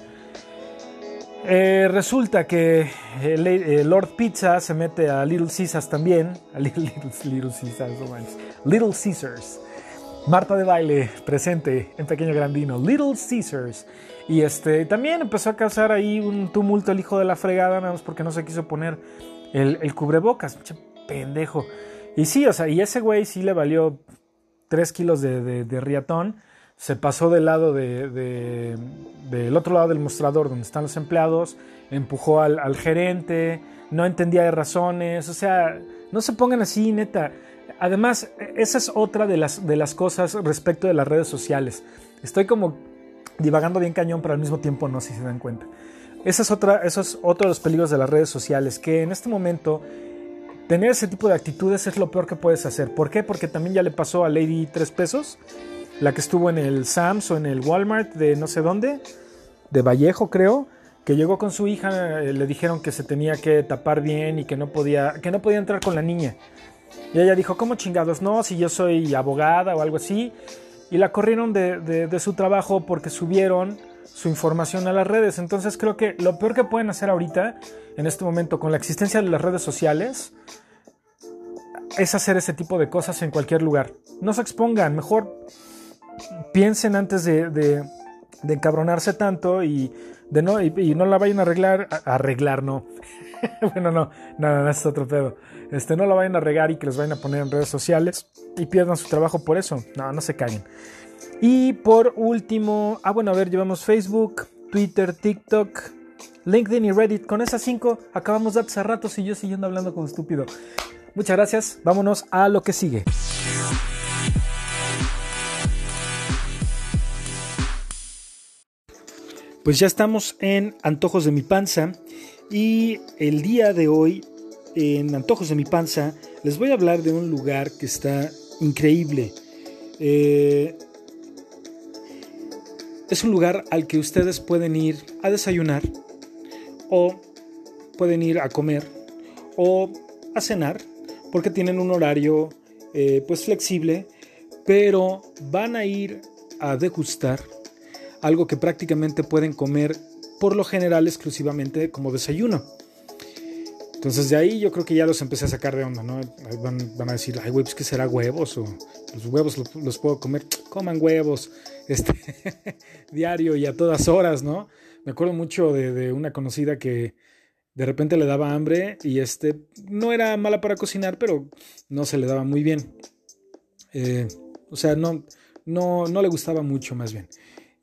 Eh, resulta que eh, Lord Pizza se mete a Little Caesars también. *laughs* A Little, Caesars, Little Caesars. Marta de baile presente en Pequeño Grandino. Little Caesars. Y este también empezó a causar ahí un tumulto el hijo de la fregada, nada más porque no se quiso poner el, el cubrebocas. Pendejo. Y sí, o sea, y ese güey sí le valió 3 kilos de, de, riatón. Se pasó del lado de, del otro lado del mostrador donde están los empleados, empujó al, gerente, no entendía de razones, o sea, no se pongan así, neta. Además, esa es otra de las, de las cosas respecto de las redes sociales. Estoy como divagando bien cañón, pero al mismo tiempo no, si se dan cuenta. Esa es otra, eso es otro de los peligros de las redes sociales, que en este momento Tener ese tipo de actitudes es lo peor que puedes hacer. ¿Por qué? Porque también ya le pasó a Lady 3 pesos, la que estuvo en el Sams o en el Walmart de no sé dónde, de Vallejo creo, que llegó con su hija, eh, le dijeron que se tenía que tapar bien y que no podía, que no podía entrar con la niña. Y ella dijo, ¿cómo chingados? No, si yo soy abogada o algo así. Y la corrieron de, de su trabajo porque subieron su información a las redes. Entonces creo que lo peor que pueden hacer ahorita, en este momento, con la existencia de las redes sociales, es hacer ese tipo de cosas en cualquier lugar. No se expongan, mejor piensen antes de, de, encabronarse tanto y, de no, y, no la vayan a arreglar. arreglar, no. *laughs* bueno, no, no, no, es otro pedo. Este, no la vayan a regar y que les vayan a poner en redes sociales y pierdan su trabajo por eso. No, no se caguen. Y por último, ah bueno, a ver, llevamos Facebook, Twitter, TikTok, LinkedIn y Reddit. Con esas cinco acabamos de hace ratos y yo siguiendo hablando como estúpido. Muchas gracias, vámonos a lo que sigue. Pues ya estamos en Antojos de mi panza y el día de hoy en Antojos de mi panza les voy a hablar de un lugar que está increíble. Eh, es un lugar al que ustedes pueden ir a desayunar o pueden ir a comer o a cenar porque tienen un horario eh, pues flexible, pero van a ir a degustar algo que prácticamente pueden comer por lo general exclusivamente como desayuno. Entonces de ahí yo creo que ya los empecé a sacar de onda, ¿no? Van, a decir, ay, güey, pues que será huevos o los huevos los, puedo comer, coman huevos, *laughs* este, diario y a todas horas, ¿no? Me acuerdo mucho de, una conocida que de repente le daba hambre y este, no era mala para cocinar, pero no se le daba muy bien. Eh, o sea, no, no, no le gustaba mucho más bien.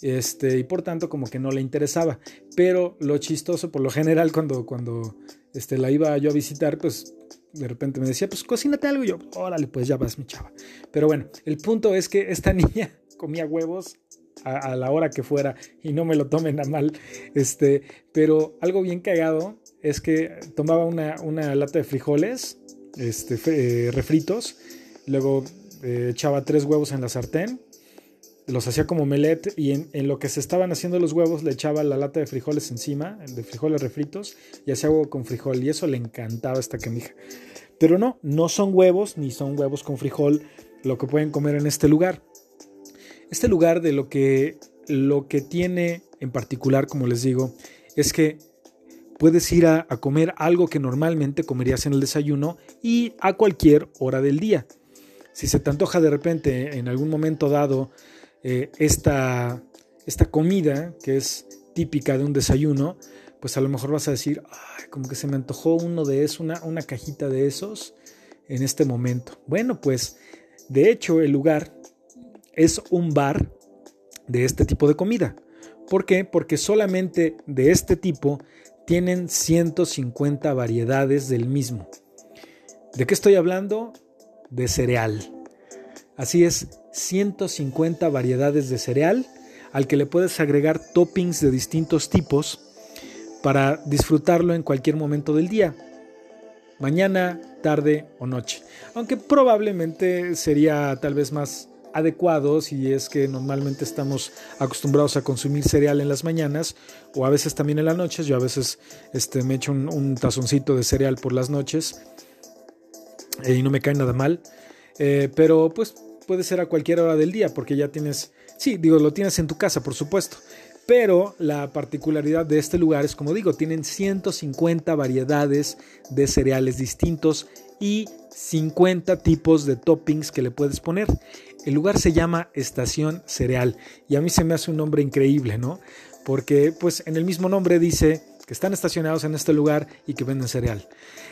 Este, y por tanto como que no le interesaba. Pero lo chistoso, por lo general, cuando, cuando este, la iba yo a visitar, pues de repente me decía, pues cocínate algo. Y yo, órale, pues ya vas, mi chava. Pero bueno, el punto es que esta *laughs* niña comía huevos a, la hora que fuera y no me lo tomen a mal. Este, pero algo bien cagado es que tomaba una, una lata de frijoles este, eh, refritos, luego eh, echaba tres huevos en la sartén los hacía como melet y en, lo que se estaban haciendo los huevos le echaba la lata de frijoles encima, de frijoles refritos, y hacía huevo con frijol. Y eso le encantaba a esta camija. Pero no, no son huevos, ni son huevos con frijol lo que pueden comer en este lugar. Este lugar de lo que, lo que tiene en particular, como les digo, es que puedes ir a comer algo que normalmente comerías en el desayuno y a cualquier hora del día. Si se te antoja de repente en algún momento dado eh, esta, esta comida que es típica de un desayuno, pues a lo mejor vas a decir, como que se me antojó uno de esos, una, una cajita de esos en este momento. Bueno, pues de hecho el lugar es un bar de este tipo de comida. ¿Por qué? Porque solamente de este tipo tienen 150 variedades del mismo. ¿De qué estoy hablando? De cereal. Así es, 150 variedades de cereal al que le puedes agregar toppings de distintos tipos para disfrutarlo en cualquier momento del día, mañana, tarde o noche. Aunque probablemente sería tal vez más adecuado si es que normalmente estamos acostumbrados a consumir cereal en las mañanas o a veces también en las noches. Yo a veces este, me echo un, tazoncito de cereal por las noches eh, y no me cae nada mal. Eh, pero pues puede ser a cualquier hora del día porque ya tienes, sí, digo, lo tienes en tu casa, por supuesto. Pero la particularidad de este lugar es, como digo, tienen 150 variedades de cereales distintos y 50 tipos de toppings que le puedes poner. El lugar se llama Estación Cereal y a mí se me hace un nombre increíble, ¿no? Porque pues en el mismo nombre dice que están estacionados en este lugar y que venden cereal.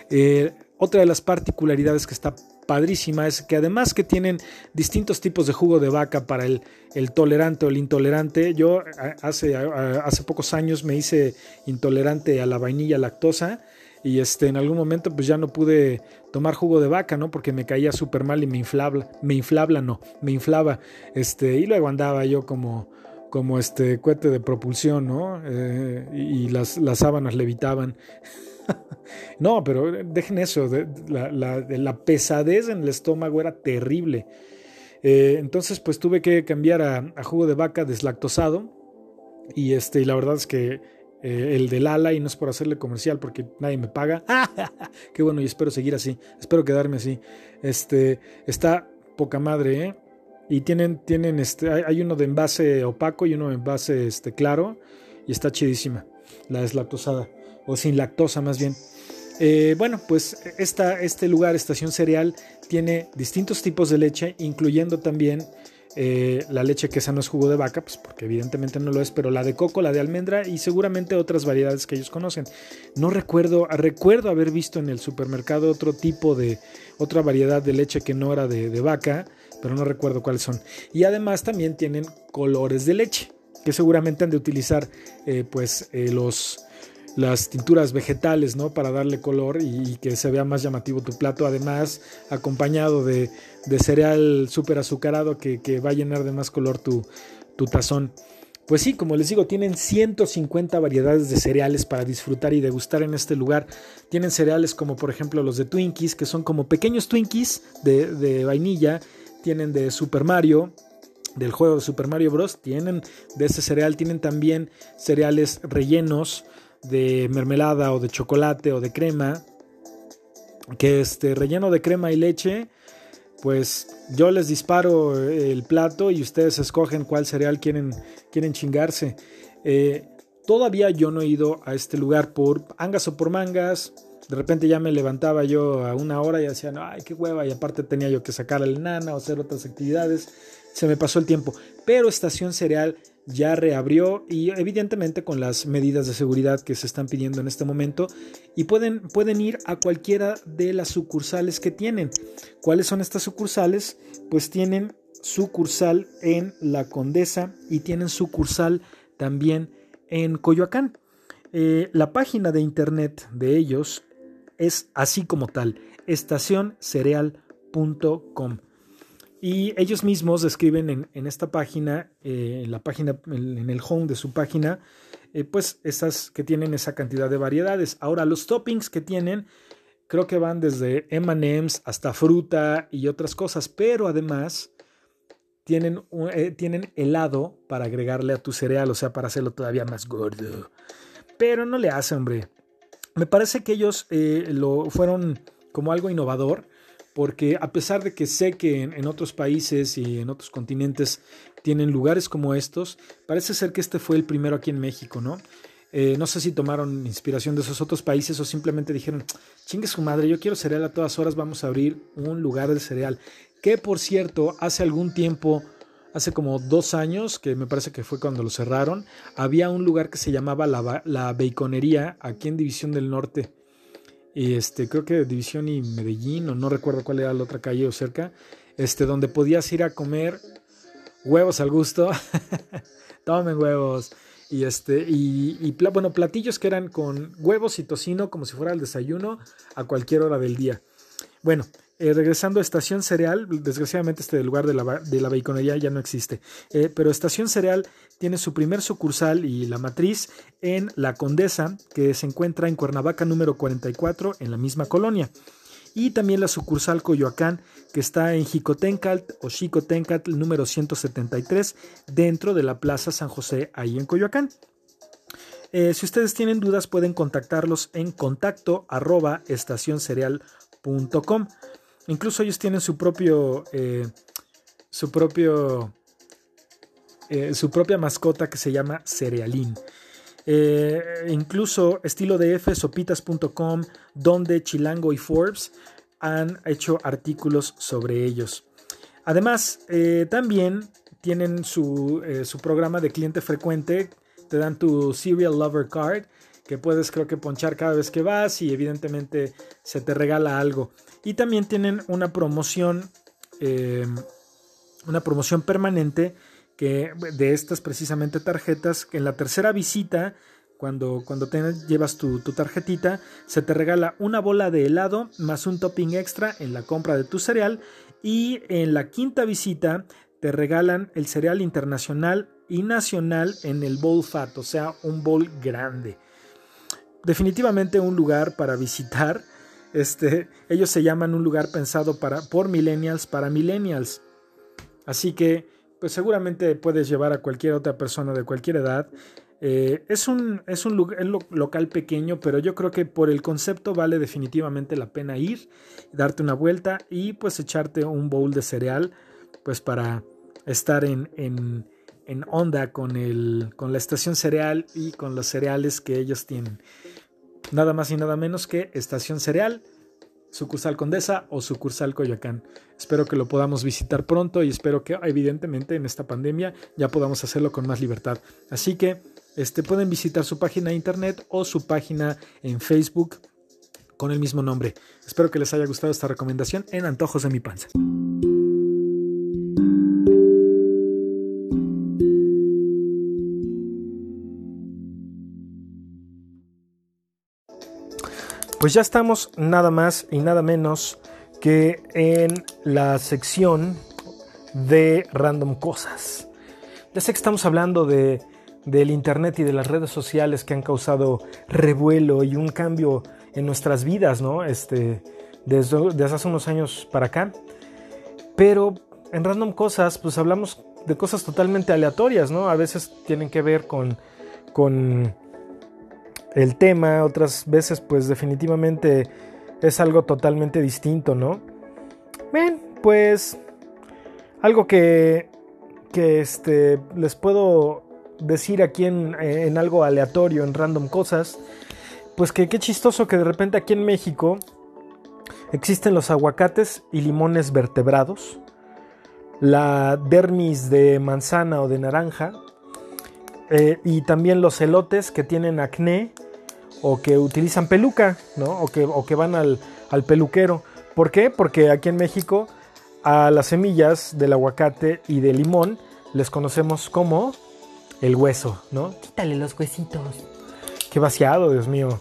Eh, otra de las particularidades que está padrísima es que además que tienen distintos tipos de jugo de vaca para el, el tolerante o el intolerante, yo hace, hace pocos años me hice intolerante a la vainilla lactosa y este, en algún momento pues ya no pude tomar jugo de vaca, ¿no? Porque me caía súper mal y me inflaba, me inflaba, no, me inflaba, este, y luego andaba yo como, como este cohete de propulsión, ¿no? Eh, y, las, las sábanas levitaban. *laughs* no, pero dejen eso, la, pesadez en el estómago era terrible. Eh, entonces, pues tuve que cambiar a, jugo de vaca deslactosado. Y este, y la verdad es que eh, el del ala, y no es por hacerle comercial porque nadie me paga. *laughs* Qué bueno, y espero seguir así. Espero quedarme así. Este, está poca madre, ¿eh? Y tienen, tienen este, hay, uno de envase opaco y uno de envase este, claro. Y está chidísima, la deslactosada o sin lactosa más bien. Eh, bueno, pues esta, este lugar, Estación Cereal, tiene distintos tipos de leche, incluyendo también eh, la leche que esa no es jugo de vaca, pues porque evidentemente no lo es, pero la de coco, la de almendra y seguramente otras variedades que ellos conocen. No recuerdo, recuerdo haber visto en el supermercado otro tipo de, otra variedad de leche que no era de, vaca, pero no recuerdo cuáles son. Y además también tienen colores de leche, que seguramente han de utilizar eh, pues los las tinturas vegetales, ¿no? Para darle color y, que se vea más llamativo tu plato. Además, acompañado de, cereal súper azucarado que, va a llenar de más color tu, tazón. Pues sí, como les digo, tienen 150 variedades de cereales para disfrutar y degustar en este lugar. Tienen cereales como por ejemplo los de Twinkies, que son como pequeños Twinkies de, de vainilla. Tienen de Super Mario, del juego de Super Mario Bros. Tienen de ese cereal, tienen también cereales rellenos de mermelada o de chocolate o de crema. Que este relleno de crema y leche, pues yo les disparo el plato y ustedes escogen cuál cereal quieren, quieren chingarse. Eh, todavía yo no he ido a este lugar por angas o por mangas. De repente ya me levantaba yo a una hora y decía, ay, qué hueva. Y aparte tenía yo que sacar al nana o hacer otras actividades se me pasó el tiempo. Pero Estación Cereal ya reabrió y evidentemente con las medidas de seguridad que se están pidiendo en este momento y pueden, pueden ir a cualquiera de las sucursales que tienen. ¿Cuáles son estas sucursales? Pues tienen sucursal en La Condesa y tienen sucursal también en Coyoacán. Eh, la página de internet de ellos es así como tal, estacioncereal.com. Y ellos mismos describen en, esta página, eh, en la página, en, el home de su página, eh, pues estas que tienen esa cantidad de variedades. Ahora, los toppings que tienen, creo que van desde MMs hasta fruta y otras cosas, pero además tienen, eh, tienen helado para agregarle a tu cereal, o sea, para hacerlo todavía más gordo. Pero no le hace, hombre. Me parece que ellos lo fueron como algo innovador porque a pesar de que sé que en, otros países y en otros continentes tienen lugares como estos, parece ser que este fue el primero aquí en México, ¿no? Eh, no sé si tomaron inspiración de esos otros países o simplemente dijeron, chingue su madre, yo quiero cereal a todas horas, vamos a abrir un lugar de cereal. Que por cierto, hace algún tiempo, hace como dos años, que me parece que fue cuando lo cerraron, había un lugar que se llamaba La, la Baconería, aquí en División del Norte y este, creo que División y Medellín, o no recuerdo cuál era la otra calle o cerca, este, donde podías ir a comer huevos al gusto. *laughs* Tomen huevos. Y este, y, bueno, platillos que eran con huevos y tocino, como si fuera el desayuno, a cualquier hora del día. Bueno, eh, regresando a Estación Cereal, desgraciadamente este lugar de la, de la baconería ya no existe, eh, pero Estación Cereal tiene su primer sucursal y la matriz en La Condesa, que se encuentra en Cuernavaca número 44, en la misma colonia. Y también la sucursal Coyoacán, que está en Jicotencatl o Xicotencatl número 173, dentro de la Plaza San José, ahí en Coyoacán. Eh, si ustedes tienen dudas, pueden contactarlos en contacto arroba estacioncereal.com. Incluso ellos tienen su propio, eh, su propio, eh, su propia mascota que se llama Cerealín. Eh, incluso estilo de F, sopitas.com, donde Chilango y Forbes han hecho artículos sobre ellos. Además, también tienen su, su, programa de cliente frecuente, te dan tu Serial Lover Card, que puedes creo que ponchar cada vez que vas y evidentemente se te regala algo. Y también tienen una promoción, eh, una promoción permanente que, de estas precisamente tarjetas, en la tercera visita, cuando, cuando llevas tu, tu, tarjetita, se te regala una bola de helado más un topping extra en la compra de tu cereal. Y en la quinta visita te regalan el cereal internacional y nacional en el bowl fat, o sea, un bowl grande definitivamente un lugar para visitar. Este, ellos se llaman un lugar pensado para, por millennials para millennials. Así que, pues seguramente puedes llevar a cualquier otra persona de cualquier edad. Eh, es un, es un local pequeño, pero yo creo que por el concepto vale definitivamente la pena ir, darte una vuelta y pues echarte un bowl de cereal, pues para estar en, en, en onda con, el, con la estación cereal y con los cereales que ellos tienen nada más y nada menos que Estación Cereal, sucursal Condesa o sucursal Coyoacán. Espero que lo podamos visitar pronto y espero que evidentemente en esta pandemia ya podamos hacerlo con más libertad. Así que este, pueden visitar su página de internet o su página en Facebook con el mismo nombre. Espero que les haya gustado esta recomendación en Antojos de mi Panza. Pues ya estamos nada más y nada menos que en la sección de random cosas. Ya sé que estamos hablando de, del Internet y de las redes sociales que han causado revuelo y un cambio en nuestras vidas, ¿no? Este, desde, desde hace unos años para acá. Pero en random cosas, pues hablamos de cosas totalmente aleatorias, ¿no? A veces tienen que ver con, con el tema, otras veces pues definitivamente es algo totalmente distinto, ¿no? Bien, pues algo que, que este, les puedo decir aquí en, en algo aleatorio, en random cosas, pues que qué chistoso que de repente aquí en México existen los aguacates y limones vertebrados, la dermis de manzana o de naranja, eh, y también los elotes que tienen acné o que utilizan peluca, ¿no? O que, o que van al, al peluquero. ¿Por qué? Porque aquí en México a las semillas del aguacate y del limón les conocemos como el hueso, ¿no? Quítale los huesitos. Qué vaciado, Dios mío.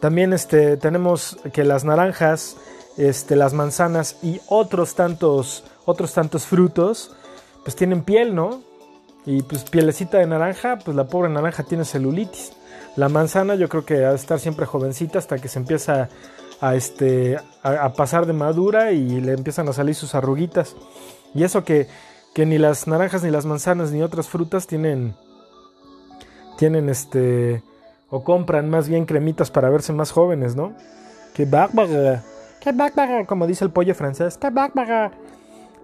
También este, tenemos que las naranjas, este, las manzanas y otros tantos, otros tantos frutos, pues tienen piel, ¿no? Y pues pielecita de naranja, pues la pobre naranja tiene celulitis. La manzana yo creo que ha de estar siempre jovencita hasta que se empieza a, este, a, pasar de madura y le empiezan a salir sus arruguitas. Y eso que, que ni las naranjas, ni las manzanas, ni otras frutas tienen, tienen este, o compran más bien cremitas para verse más jóvenes, ¿no? Que bárbara, que bárbara, como dice el pollo francés, que bárbara.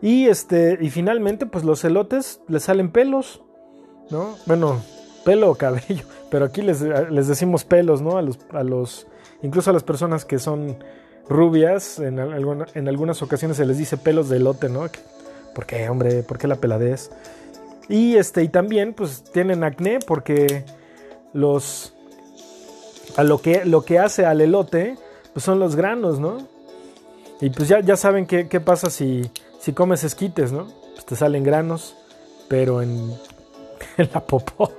Y este, y finalmente, pues los elotes les salen pelos, ¿no? Bueno, pelo o cabello, *laughs* pero aquí les, les decimos pelos, ¿no? A los, a los, incluso a las personas que son rubias, en, en algunas ocasiones se les dice pelos de elote, ¿no? ¿Por qué, hombre? ¿Por qué la peladez? Y este, y también, pues tienen acné porque los, a lo que, lo que hace al elote, pues son los granos, ¿no? Y pues ya, ya saben qué, qué pasa si, si comes esquites, ¿no? Pues te salen granos, pero en, *laughs* en la popó.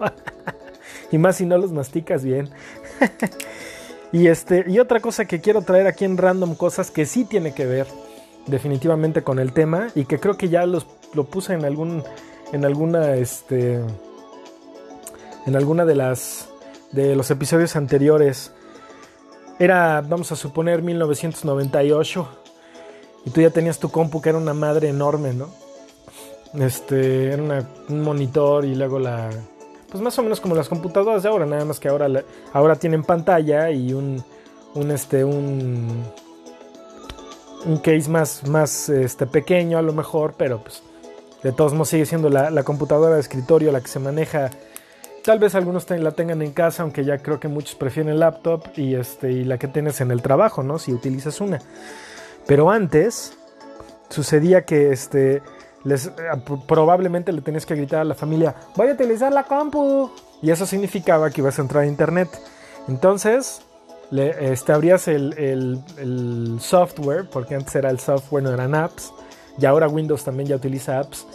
*laughs* y más si no los masticas bien. *laughs* y, este, y otra cosa que quiero traer aquí en Random Cosas que sí tiene que ver definitivamente con el tema y que creo que ya los, lo puse en algún en alguna este en alguna de las de los episodios anteriores era vamos a suponer 1998 y tú ya tenías tu compu que era una madre enorme, ¿no? Este, era un monitor y luego la... Pues más o menos como las computadoras de ahora, nada más que ahora, ahora tienen pantalla y un, un, este, un, un case más, más este, pequeño a lo mejor, pero pues de todos modos sigue siendo la, la computadora de escritorio la que se maneja. Tal vez algunos la tengan en casa, aunque ya creo que muchos prefieren laptop y, este, y la que tienes en el trabajo, ¿no? Si utilizas una. Pero antes sucedía que este, les, eh, probablemente le tenías que gritar a la familia, voy a utilizar la compu. Y eso significaba que ibas a entrar a internet. Entonces, le, este, abrías el, el, software, porque antes era el software, no eran apps. Y ahora Windows también ya utiliza apps.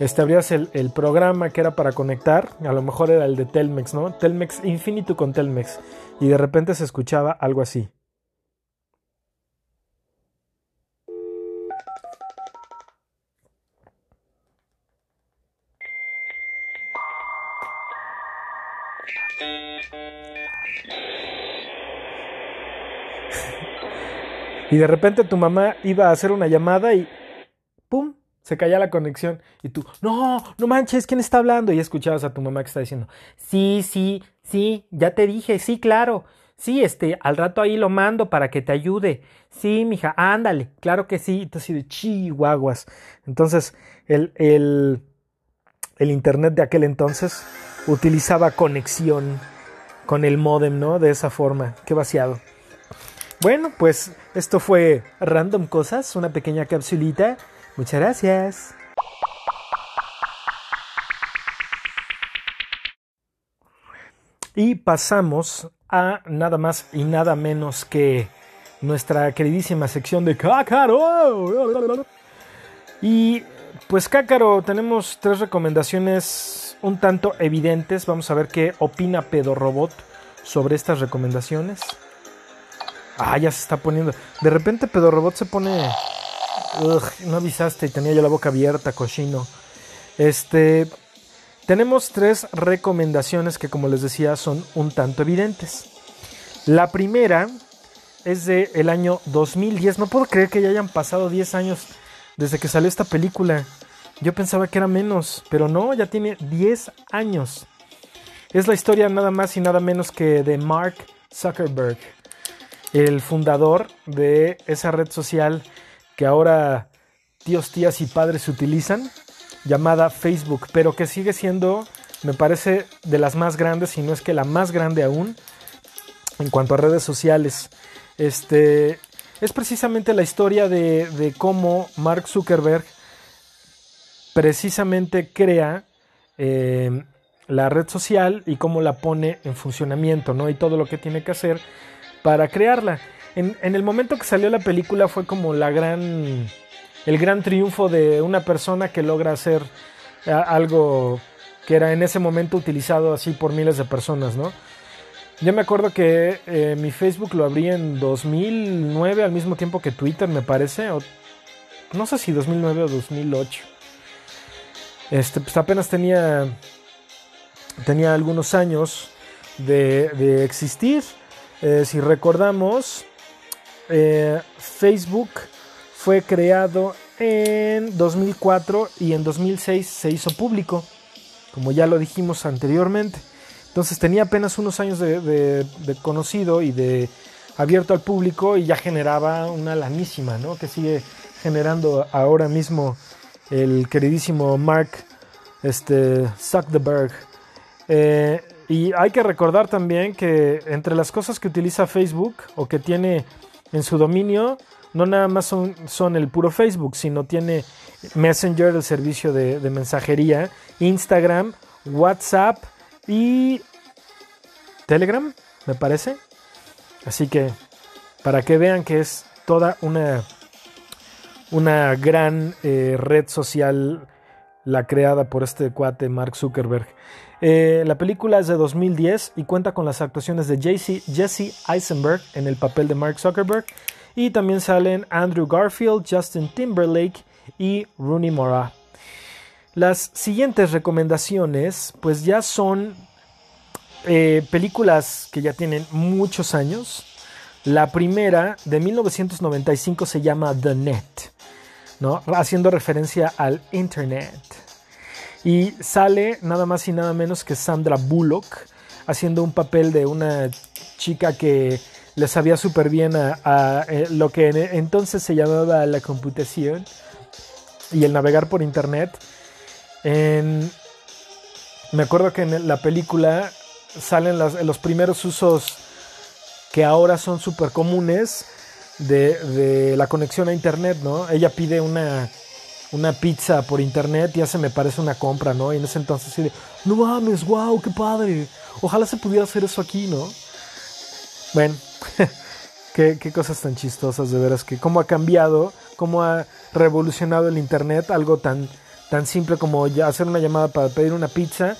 Este, abrías el, el, programa que era para conectar. A lo mejor era el de Telmex, ¿no? Telmex Infinito con Telmex. Y de repente se escuchaba algo así. Y de repente tu mamá iba a hacer una llamada y ¡pum! Se caía la conexión. Y tú, no, no manches, ¿quién está hablando? Y escuchabas a tu mamá que está diciendo, sí, sí, sí, ya te dije, sí, claro. Sí, este, al rato ahí lo mando para que te ayude. Sí, mija, ándale, claro que sí. Entonces, de chihuahuas. Entonces, el, el, el internet de aquel entonces utilizaba conexión con el modem, ¿no? De esa forma. Qué vaciado. Bueno, pues esto fue Random Cosas, una pequeña capsulita. Muchas gracias. Y pasamos a nada más y nada menos que nuestra queridísima sección de Cácaro. Y pues Cácaro, tenemos tres recomendaciones un tanto evidentes. Vamos a ver qué opina Pedorrobot sobre estas recomendaciones. Ah, ya se está poniendo. De repente Pedro Robot se pone. Ugh, no avisaste y tenía yo la boca abierta, cochino. Este. Tenemos tres recomendaciones que, como les decía, son un tanto evidentes. La primera es de el año 2010. No puedo creer que ya hayan pasado 10 años desde que salió esta película. Yo pensaba que era menos, pero no, ya tiene 10 años. Es la historia nada más y nada menos que de Mark Zuckerberg, el fundador de esa red social que ahora tíos, tías y padres utilizan, llamada Facebook, pero que sigue siendo, me parece, de las más grandes, si no es que la más grande aún, en cuanto a redes sociales. Este, es precisamente la historia de, cómo Mark Zuckerberg precisamente crea eh, la red social y cómo la pone en funcionamiento, ¿no? Y todo lo que tiene que hacer para crearla. En, el momento que salió la película fue como la gran, el gran triunfo de una persona que logra hacer eh, algo que era en ese momento utilizado así por miles de personas, ¿no? Yo me acuerdo que eh, mi Facebook lo abrí en 2009 al mismo tiempo que Twitter, me parece, no sé si 2009 o 2008. Este, pues apenas tenía, tenía algunos años de, existir. Eh, si recordamos, eh, Facebook fue creado en 2004 y en 2006 se hizo público, como ya lo dijimos anteriormente. Entonces tenía apenas unos años de, conocido y de abierto al público y ya generaba una lanísima, ¿no? Que sigue generando ahora mismo el queridísimo Mark este, Zuckerberg. Eh, y hay que recordar también que entre las cosas que utiliza Facebook o que tiene en su dominio, no nada más son, el puro Facebook, sino tiene Messenger, el servicio de, de mensajería, Instagram, WhatsApp y Telegram, me parece. Así que para que vean que es toda una una gran eh, red social, la creada por este cuate Mark Zuckerberg. Eh, la película es de 2010 y cuenta con las actuaciones de Jesse Eisenberg en el papel de Mark Zuckerberg y también salen Andrew Garfield, Justin Timberlake y Rooney Mara. Las siguientes recomendaciones pues ya son eh, películas que ya tienen muchos años. La primera de 1995 se llama The Net. ¿no? Haciendo referencia al Internet. Y sale nada más y nada menos que Sandra Bullock haciendo un papel de una chica que le sabía súper bien a, eh, lo que entonces se llamaba la computación y el navegar por internet. me acuerdo que en la película salen los primeros usos que ahora son súper comunes de, la conexión a internet, ¿no? Ella pide una, una pizza por internet ya se me parece una compra, ¿no? Y en ese entonces sí de, no mames, wow, qué padre. Ojalá se pudiera hacer eso aquí, ¿no? Bueno, *laughs* qué, qué, cosas tan chistosas, de veras, que cómo ha cambiado, cómo ha revolucionado el internet, algo tan, tan simple como hacer una llamada para pedir una pizza,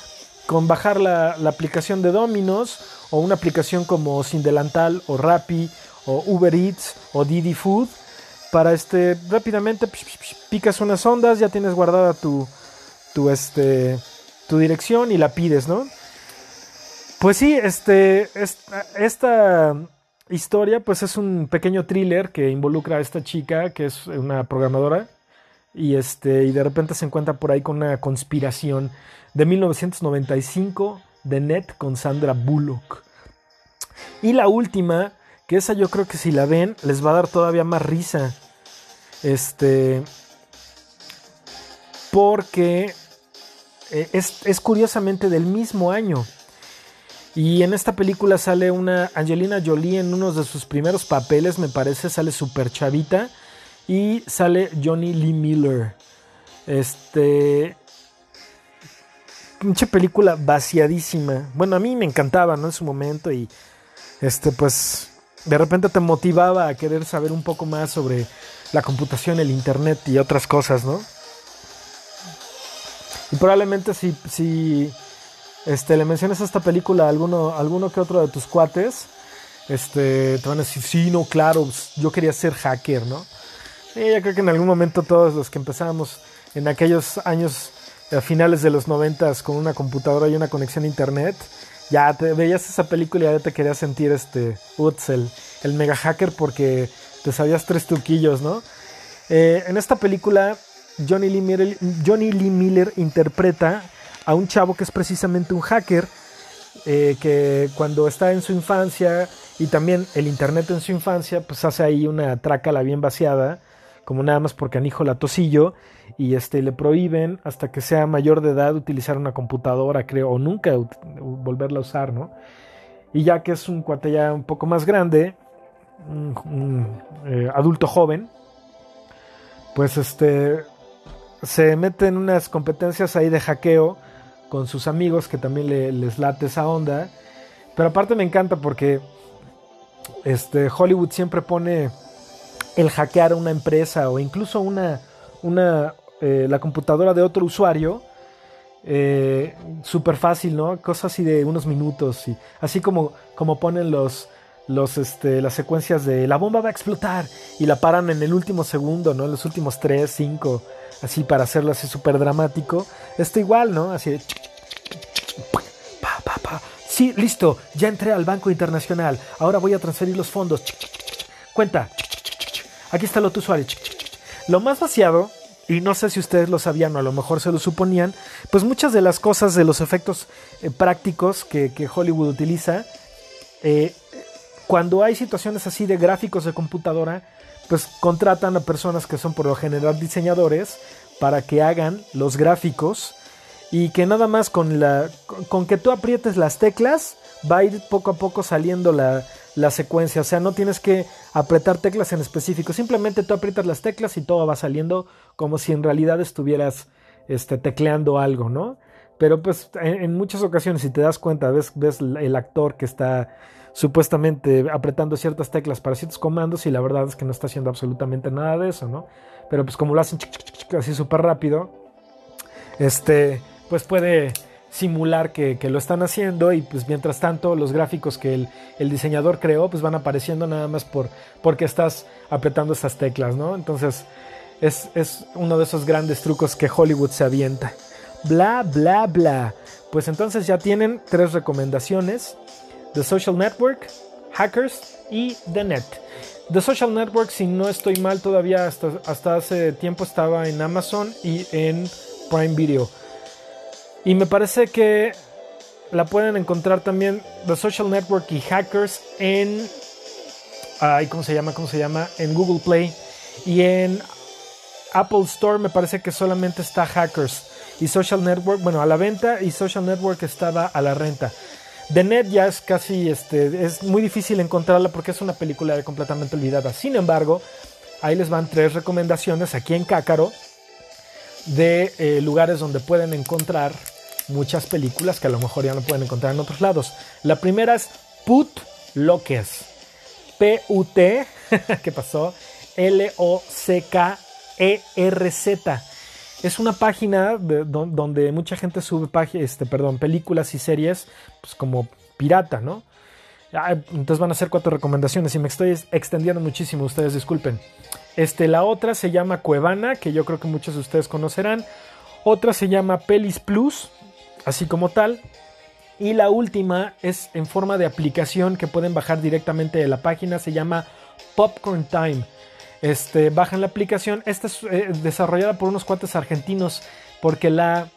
con bajar la, la aplicación de Domino's o una aplicación como Sin Delantal o Rappi o Uber Eats o Didi Food para este rápidamente picas unas ondas, ya tienes guardada tu, tu, este, tu dirección y la pides, ¿no? Pues sí, este, esta, historia pues es un pequeño thriller que involucra a esta chica que es una programadora y este y de repente se encuentra por ahí con una conspiración de 1995 de Net con Sandra Bullock. Y la última que esa yo creo que si la ven les va a dar todavía más risa. Este. Porque eh, es, curiosamente del mismo año. Y en esta película sale una Angelina Jolie en uno de sus primeros papeles, me parece, sale super chavita. Y sale Johnny Lee Miller. Este. Pinche película vaciadísima. Bueno, a mí me encantaba, ¿no? En su momento. Y. Este, pues de repente te motivaba a querer saber un poco más sobre la computación, el internet y otras cosas, ¿no? Y probablemente si, si este, le mencionas esta película a alguno, alguno que otro de tus cuates, este, te van a decir, sí, no, claro, pues, yo quería ser hacker, ¿no? Y yo creo que en algún momento todos los que empezamos en aquellos años a finales de los noventas con una computadora y una conexión a internet, ya te veías esa película y ya te querías sentir este Utz, el, mega hacker, porque te sabías tres truquillos, ¿no? Eh, en esta película Johnny Lee, Miller, Johnny Lee Miller interpreta a un chavo que es precisamente un hacker, eh, que cuando está en su infancia y también el internet en su infancia, pues hace ahí una trácala bien vaciada, como nada más porque anijo la tosillo, y este, le prohíben hasta que sea mayor de edad utilizar una computadora, creo, o nunca volverla a usar, ¿no? Y ya que es un cuate ya un poco más grande, un, eh, adulto joven, pues este se mete en unas competencias ahí de hackeo con sus amigos que también le, les late esa onda. Pero aparte me encanta porque este, Hollywood siempre pone el hackear una empresa o incluso una, una eh, la computadora de otro usuario eh, súper fácil, ¿no? Cosas así de unos minutos, y así como, como ponen los, los, este, las secuencias de la bomba va a explotar y la paran en el último segundo, ¿no? En los últimos 3, 5, así para hacerlo así súper dramático. Esto igual, ¿no? Así de... Pa, pa, pa. Sí, listo, ya entré al Banco Internacional, ahora voy a transferir los fondos. Cuenta, aquí está lo tu usuario. Lo más vaciado y no sé si ustedes lo sabían o a lo mejor se lo suponían, pues muchas de las cosas de los efectos eh, prácticos que, Hollywood utiliza, eh, cuando hay situaciones así de gráficos de computadora, pues contratan a personas que son por lo general diseñadores para que hagan los gráficos y que nada más con la con que tú aprietes las teclas va a ir poco a poco saliendo la, la secuencia. O sea, no tienes que apretar teclas en específico. Simplemente tú aprietas las teclas y todo va saliendo como si en realidad estuvieras este, tecleando algo, ¿no? Pero pues en, muchas ocasiones, si te das cuenta, ves, ves el actor que está supuestamente apretando ciertas teclas para ciertos comandos y la verdad es que no está haciendo absolutamente nada de eso, ¿no? Pero pues como lo hacen así súper rápido, este, pues puede simular que, lo están haciendo y pues mientras tanto los gráficos que el, diseñador creó pues van apareciendo nada más por porque estás apretando esas teclas, ¿no? Entonces es, es uno de esos grandes trucos que Hollywood se avienta. Bla, bla, bla. Pues entonces ya tienen tres recomendaciones. The Social Network, Hackers y The Net. The Social Network, si no estoy mal, todavía hasta, hasta hace tiempo estaba en Amazon y en Prime Video. Y me parece que la pueden encontrar también The Social Network y Hackers en ay, ¿cómo se llama? ¿Cómo se llama? En Google Play y en Apple Store me parece que solamente está Hackers y Social Network, bueno, a la venta y Social Network estaba a la renta. The Net ya es casi, este, es muy difícil encontrarla porque es una película completamente olvidada. Sin embargo, ahí les van tres recomendaciones aquí en Cácaro de eh, lugares donde pueden encontrar muchas películas que a lo mejor ya no pueden encontrar en otros lados. La primera es Put Lockers. P-U-T, *laughs* ¿qué pasó? L-O-C-K-E-R-Z. Es una página donde mucha gente sube este, perdón, películas y series pues como pirata, ¿no? Entonces van a ser cuatro recomendaciones y me estoy extendiendo muchísimo, ustedes disculpen. Este, la otra se llama Cuevana, que yo creo que muchos de ustedes conocerán. Otra se llama Pelis Plus, así como tal. Y la última es en forma de aplicación que pueden bajar directamente de la página. Se llama Popcorn Time. Este, bajan la aplicación. Esta es eh, desarrollada por unos cuates argentinos. Porque la,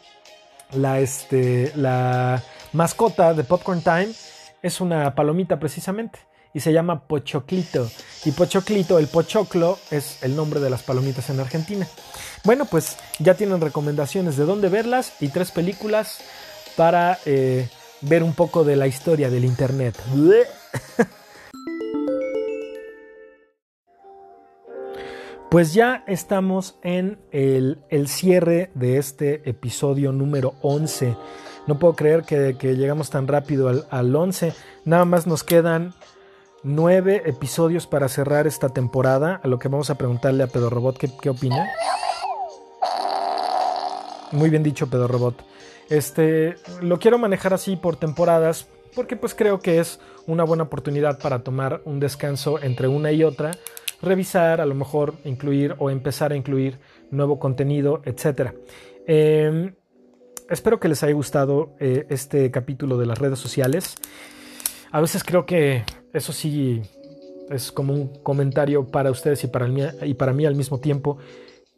la, este, la mascota de Popcorn Time es una palomita precisamente y se llama Pochoclito. Y Pochoclito, el pochoclo, es el nombre de las palomitas en Argentina. Bueno, pues ya tienen recomendaciones de dónde verlas y tres películas para eh, ver un poco de la historia del Internet. *laughs* Pues ya estamos en el, cierre de este episodio número 11. No puedo creer que, llegamos tan rápido al, al 11. Nada más nos quedan nueve episodios para cerrar esta temporada, a lo que vamos a preguntarle a Pedro Robot qué, opina. Muy bien dicho, Pedro Robot. Este, lo quiero manejar así por temporadas, porque pues creo que es una buena oportunidad para tomar un descanso entre una y otra, revisar, a lo mejor incluir o empezar a incluir nuevo contenido, etc. Em, espero que les haya gustado eh, este capítulo de las redes sociales. A veces creo que eso sí es como un comentario para ustedes y para, mí, y para mí al mismo tiempo.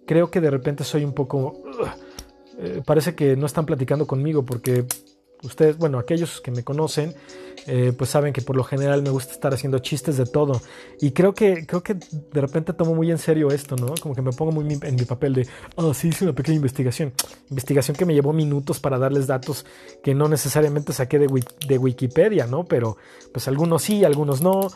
creo que de repente soy un poco... Eh, parece que no están platicando conmigo porque ustedes, bueno, aquellos que me conocen, eh, pues saben que por lo general me gusta estar haciendo chistes de todo. Y creo que, creo que de repente tomo muy en serio esto, ¿no? Como que me pongo muy en mi papel de, oh, sí, hice una pequeña investigación. Investigación que me llevó minutos para darles datos que no necesariamente saqué de, de Wikipedia, ¿no? Pero pues algunos sí, algunos no.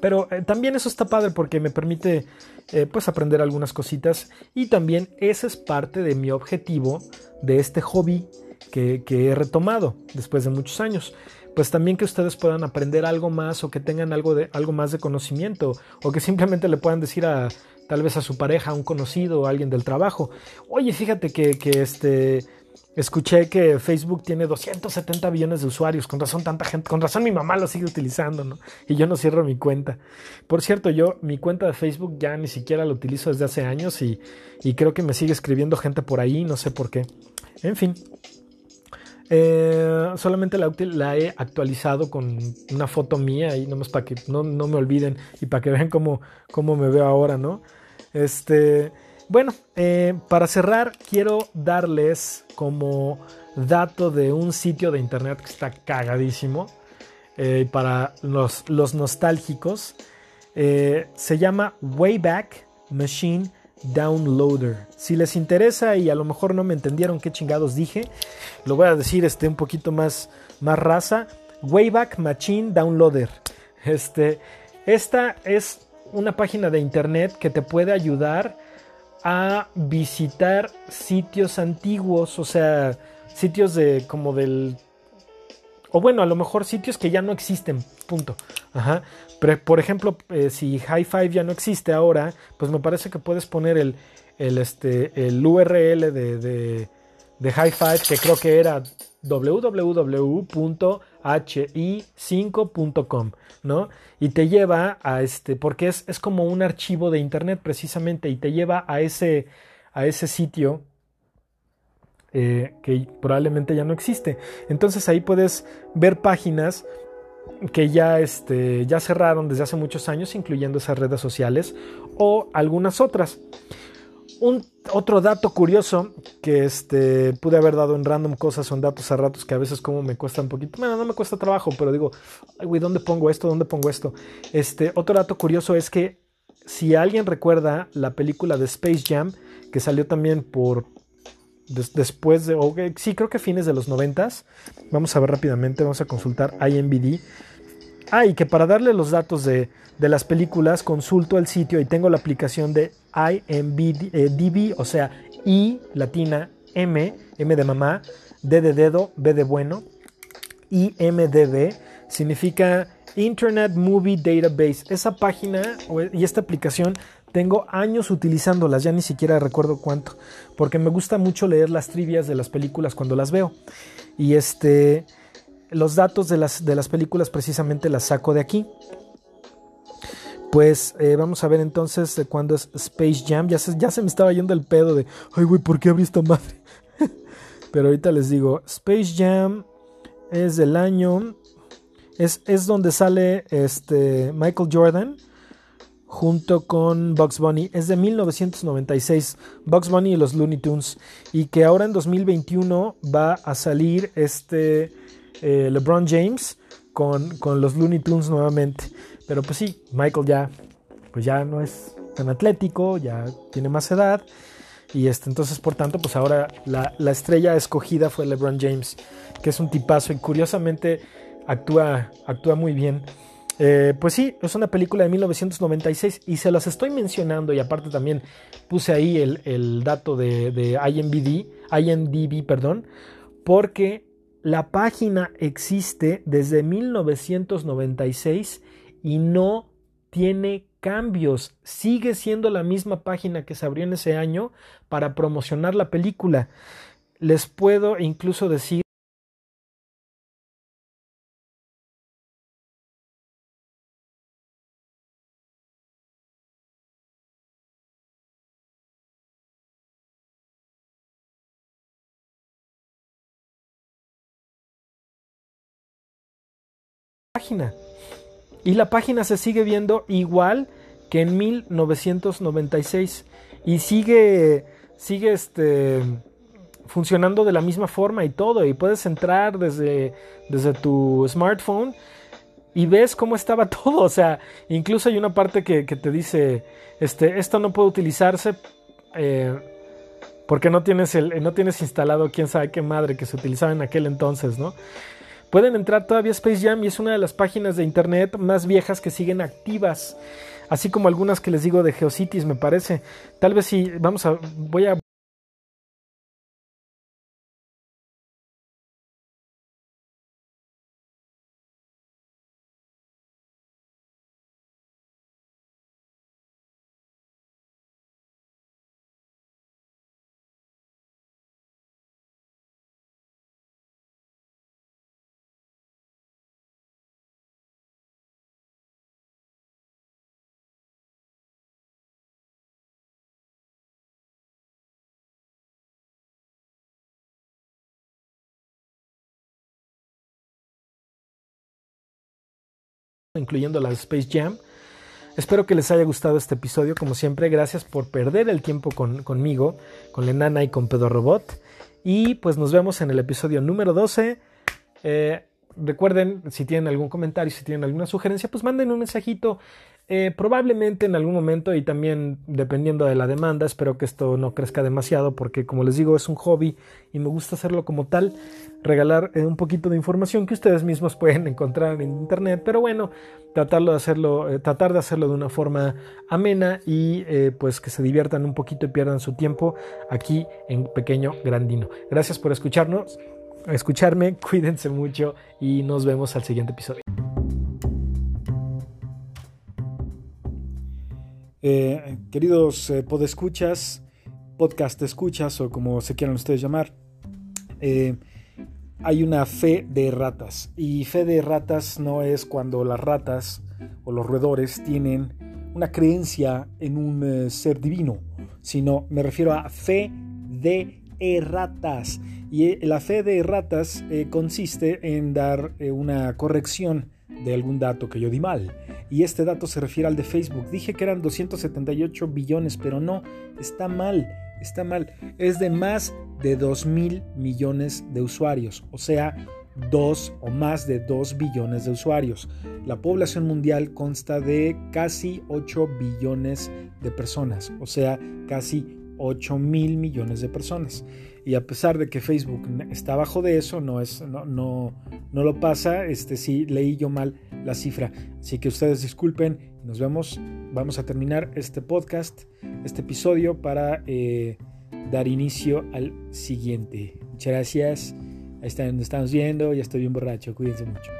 Pero eh, también eso está padre porque me permite eh, pues aprender algunas cositas y también ese es parte de mi objetivo de este hobby que, he retomado después de muchos años pues también que ustedes puedan aprender algo más o que tengan algo, de, algo más de conocimiento o que simplemente le puedan decir a tal vez a su pareja, a un conocido o alguien del trabajo, oye, fíjate que, que este, Escuché que Facebook tiene 270 billones de usuarios, con razón tanta gente, con razón mi mamá lo sigue utilizando, ¿no? Y yo no cierro mi cuenta. Por cierto, yo mi cuenta de Facebook ya ni siquiera la utilizo desde hace años y, creo que me sigue escribiendo gente por ahí, no sé por qué. En fin, eh, solamente la, la, he actualizado con una foto mía y nomás para que no, no, me olviden y para que vean cómo, cómo me veo ahora, ¿no? Este... Bueno, eh, para cerrar, quiero darles como dato de un sitio de internet que está cagadísimo. Eh, para los, nostálgicos, eh, se llama Wayback Machine Downloader. Si les interesa y a lo mejor no me entendieron qué chingados dije, lo voy a decir este, un poquito más, más raza. Wayback Machine Downloader. Este, esta es una página de internet que te puede ayudar a visitar sitios antiguos, o sea, sitios de como del o bueno, a lo mejor sitios que ya no existen, punto. Ajá. Pero, por ejemplo, eh, si High Five ya no existe ahora, pues me parece que puedes poner el, el, este, el URL de, de, de High Five, que creo que era www.hi5.com, ¿no? Y te lleva a este, porque es, es, como un archivo de internet precisamente, y te lleva a ese, a ese sitio eh, que probablemente ya no existe. Entonces ahí puedes ver páginas que ya, este, ya cerraron desde hace muchos años, incluyendo esas redes sociales o algunas otras. Un otro dato curioso que este, pude haber dado en random cosas son datos a ratos que a veces como me cuesta un poquito, bueno, no me cuesta trabajo, pero digo, ay, güey, ¿dónde pongo esto? ¿Dónde pongo esto? Este, otro dato curioso es que si alguien recuerda la película de Space Jam, que salió también por después de, sí, creo que fines de los noventas, vamos a ver rápidamente, vamos a consultar IMBD. Ah, y que para darle los datos de, de las películas, consulto el sitio y tengo la aplicación de IMDb, o sea, I latina M, M de mamá, D de dedo, B de bueno, IMDb significa Internet Movie Database. Esa página y esta aplicación tengo años utilizándolas, ya ni siquiera recuerdo cuánto, porque me gusta mucho leer las trivias de las películas cuando las veo. Y este los datos de las, de las películas precisamente las saco de aquí. Pues eh, vamos a ver entonces de cuándo es Space Jam. Ya se, ya se me estaba yendo el pedo de, ay, güey, ¿por qué abrí esta madre? *laughs* Pero ahorita les digo, Space Jam es del año. Es, es donde sale este Michael Jordan junto con Bugs Bunny. Es de 1996, Bugs Bunny y los Looney Tunes. Y que ahora en 2021 va a salir este eh, LeBron James con, con los Looney Tunes nuevamente. Pero pues sí, Michael ya, pues ya no es tan atlético, ya tiene más edad. Y este, entonces, por tanto, pues ahora la, estrella escogida fue LeBron James, que es un tipazo y curiosamente actúa, actúa muy bien. Eh, pues sí, es una película de 1996 y se las estoy mencionando y aparte también puse ahí el, dato de, de IMDb, IMDb, perdón, porque la página existe desde 1996 y no tiene cambios. Sigue siendo la misma página que se abrió en ese año para promocionar la película. Les puedo incluso decir Y la página se sigue viendo igual que en 1996. y sigue, sigue este, funcionando de la misma forma y todo. Y puedes entrar desde, desde tu smartphone y ves cómo estaba *laughs* todo. O sea, incluso hay una parte que, te dice, este, esto no puede utilizarse eh, porque no tienes, el, no tienes instalado quién sabe qué madre que se utilizaba en aquel entonces, ¿no? Pueden entrar todavía a Space Jam y es una de las páginas de internet más viejas que siguen activas. Así como algunas que les digo de Geocities, me parece. Tal vez si, vamos a, voy a incluyendo la Space Jam. Espero que les haya gustado este episodio. Como siempre, gracias por perder el tiempo conmigo, con la enana y con Pedo Robot. Y pues nos vemos en el episodio número 12. Eh, recuerden, si tienen algún comentario, si tienen alguna sugerencia, pues manden un mensajito. Eh, probablemente en algún momento y también dependiendo de la demanda, espero que esto no crezca demasiado porque como les digo es un hobby y me gusta hacerlo como tal, regalar eh, un poquito de información que ustedes mismos *laughs* pueden encontrar en internet, pero bueno, tratarlo de hacerlo, eh, tratar de hacerlo de una forma amena y pues que se diviertan un poquito y pierdan su tiempo aquí en Pequeño Grandino. Gracias por escucharnos, escucharme, *laughs* cuídense mucho y nos vemos al siguiente episodio. Eh, queridos eh, podescuchas, podcast escuchas o como se quieran ustedes llamar, eh, hay una fe de ratas. Y fe de ratas no es cuando las ratas o los roedores tienen una creencia en un ser divino, sino me refiero a fe de ratas. Y la fe de ratas consiste en dar una corrección de algún dato que yo di mal. Y este dato se refiere al de Facebook. Dije que eran 278 billones, pero no, está mal, está mal. Es de más de 2 mil millones de usuarios, o sea, 2 o más de 2 billones de usuarios. La población mundial consta de casi 8 billones de personas, o sea, casi 8 mil millones de personas. Y a pesar de que Facebook está abajo de eso, no, es, no, no, no lo pasa, este, sí leí yo mal la cifra. Así que ustedes disculpen, nos vemos. Vamos a terminar este podcast, este episodio para eh, dar inicio al siguiente. Muchas gracias. Ahí están, nos estamos viendo, ya estoy bien borracho, cuídense mucho.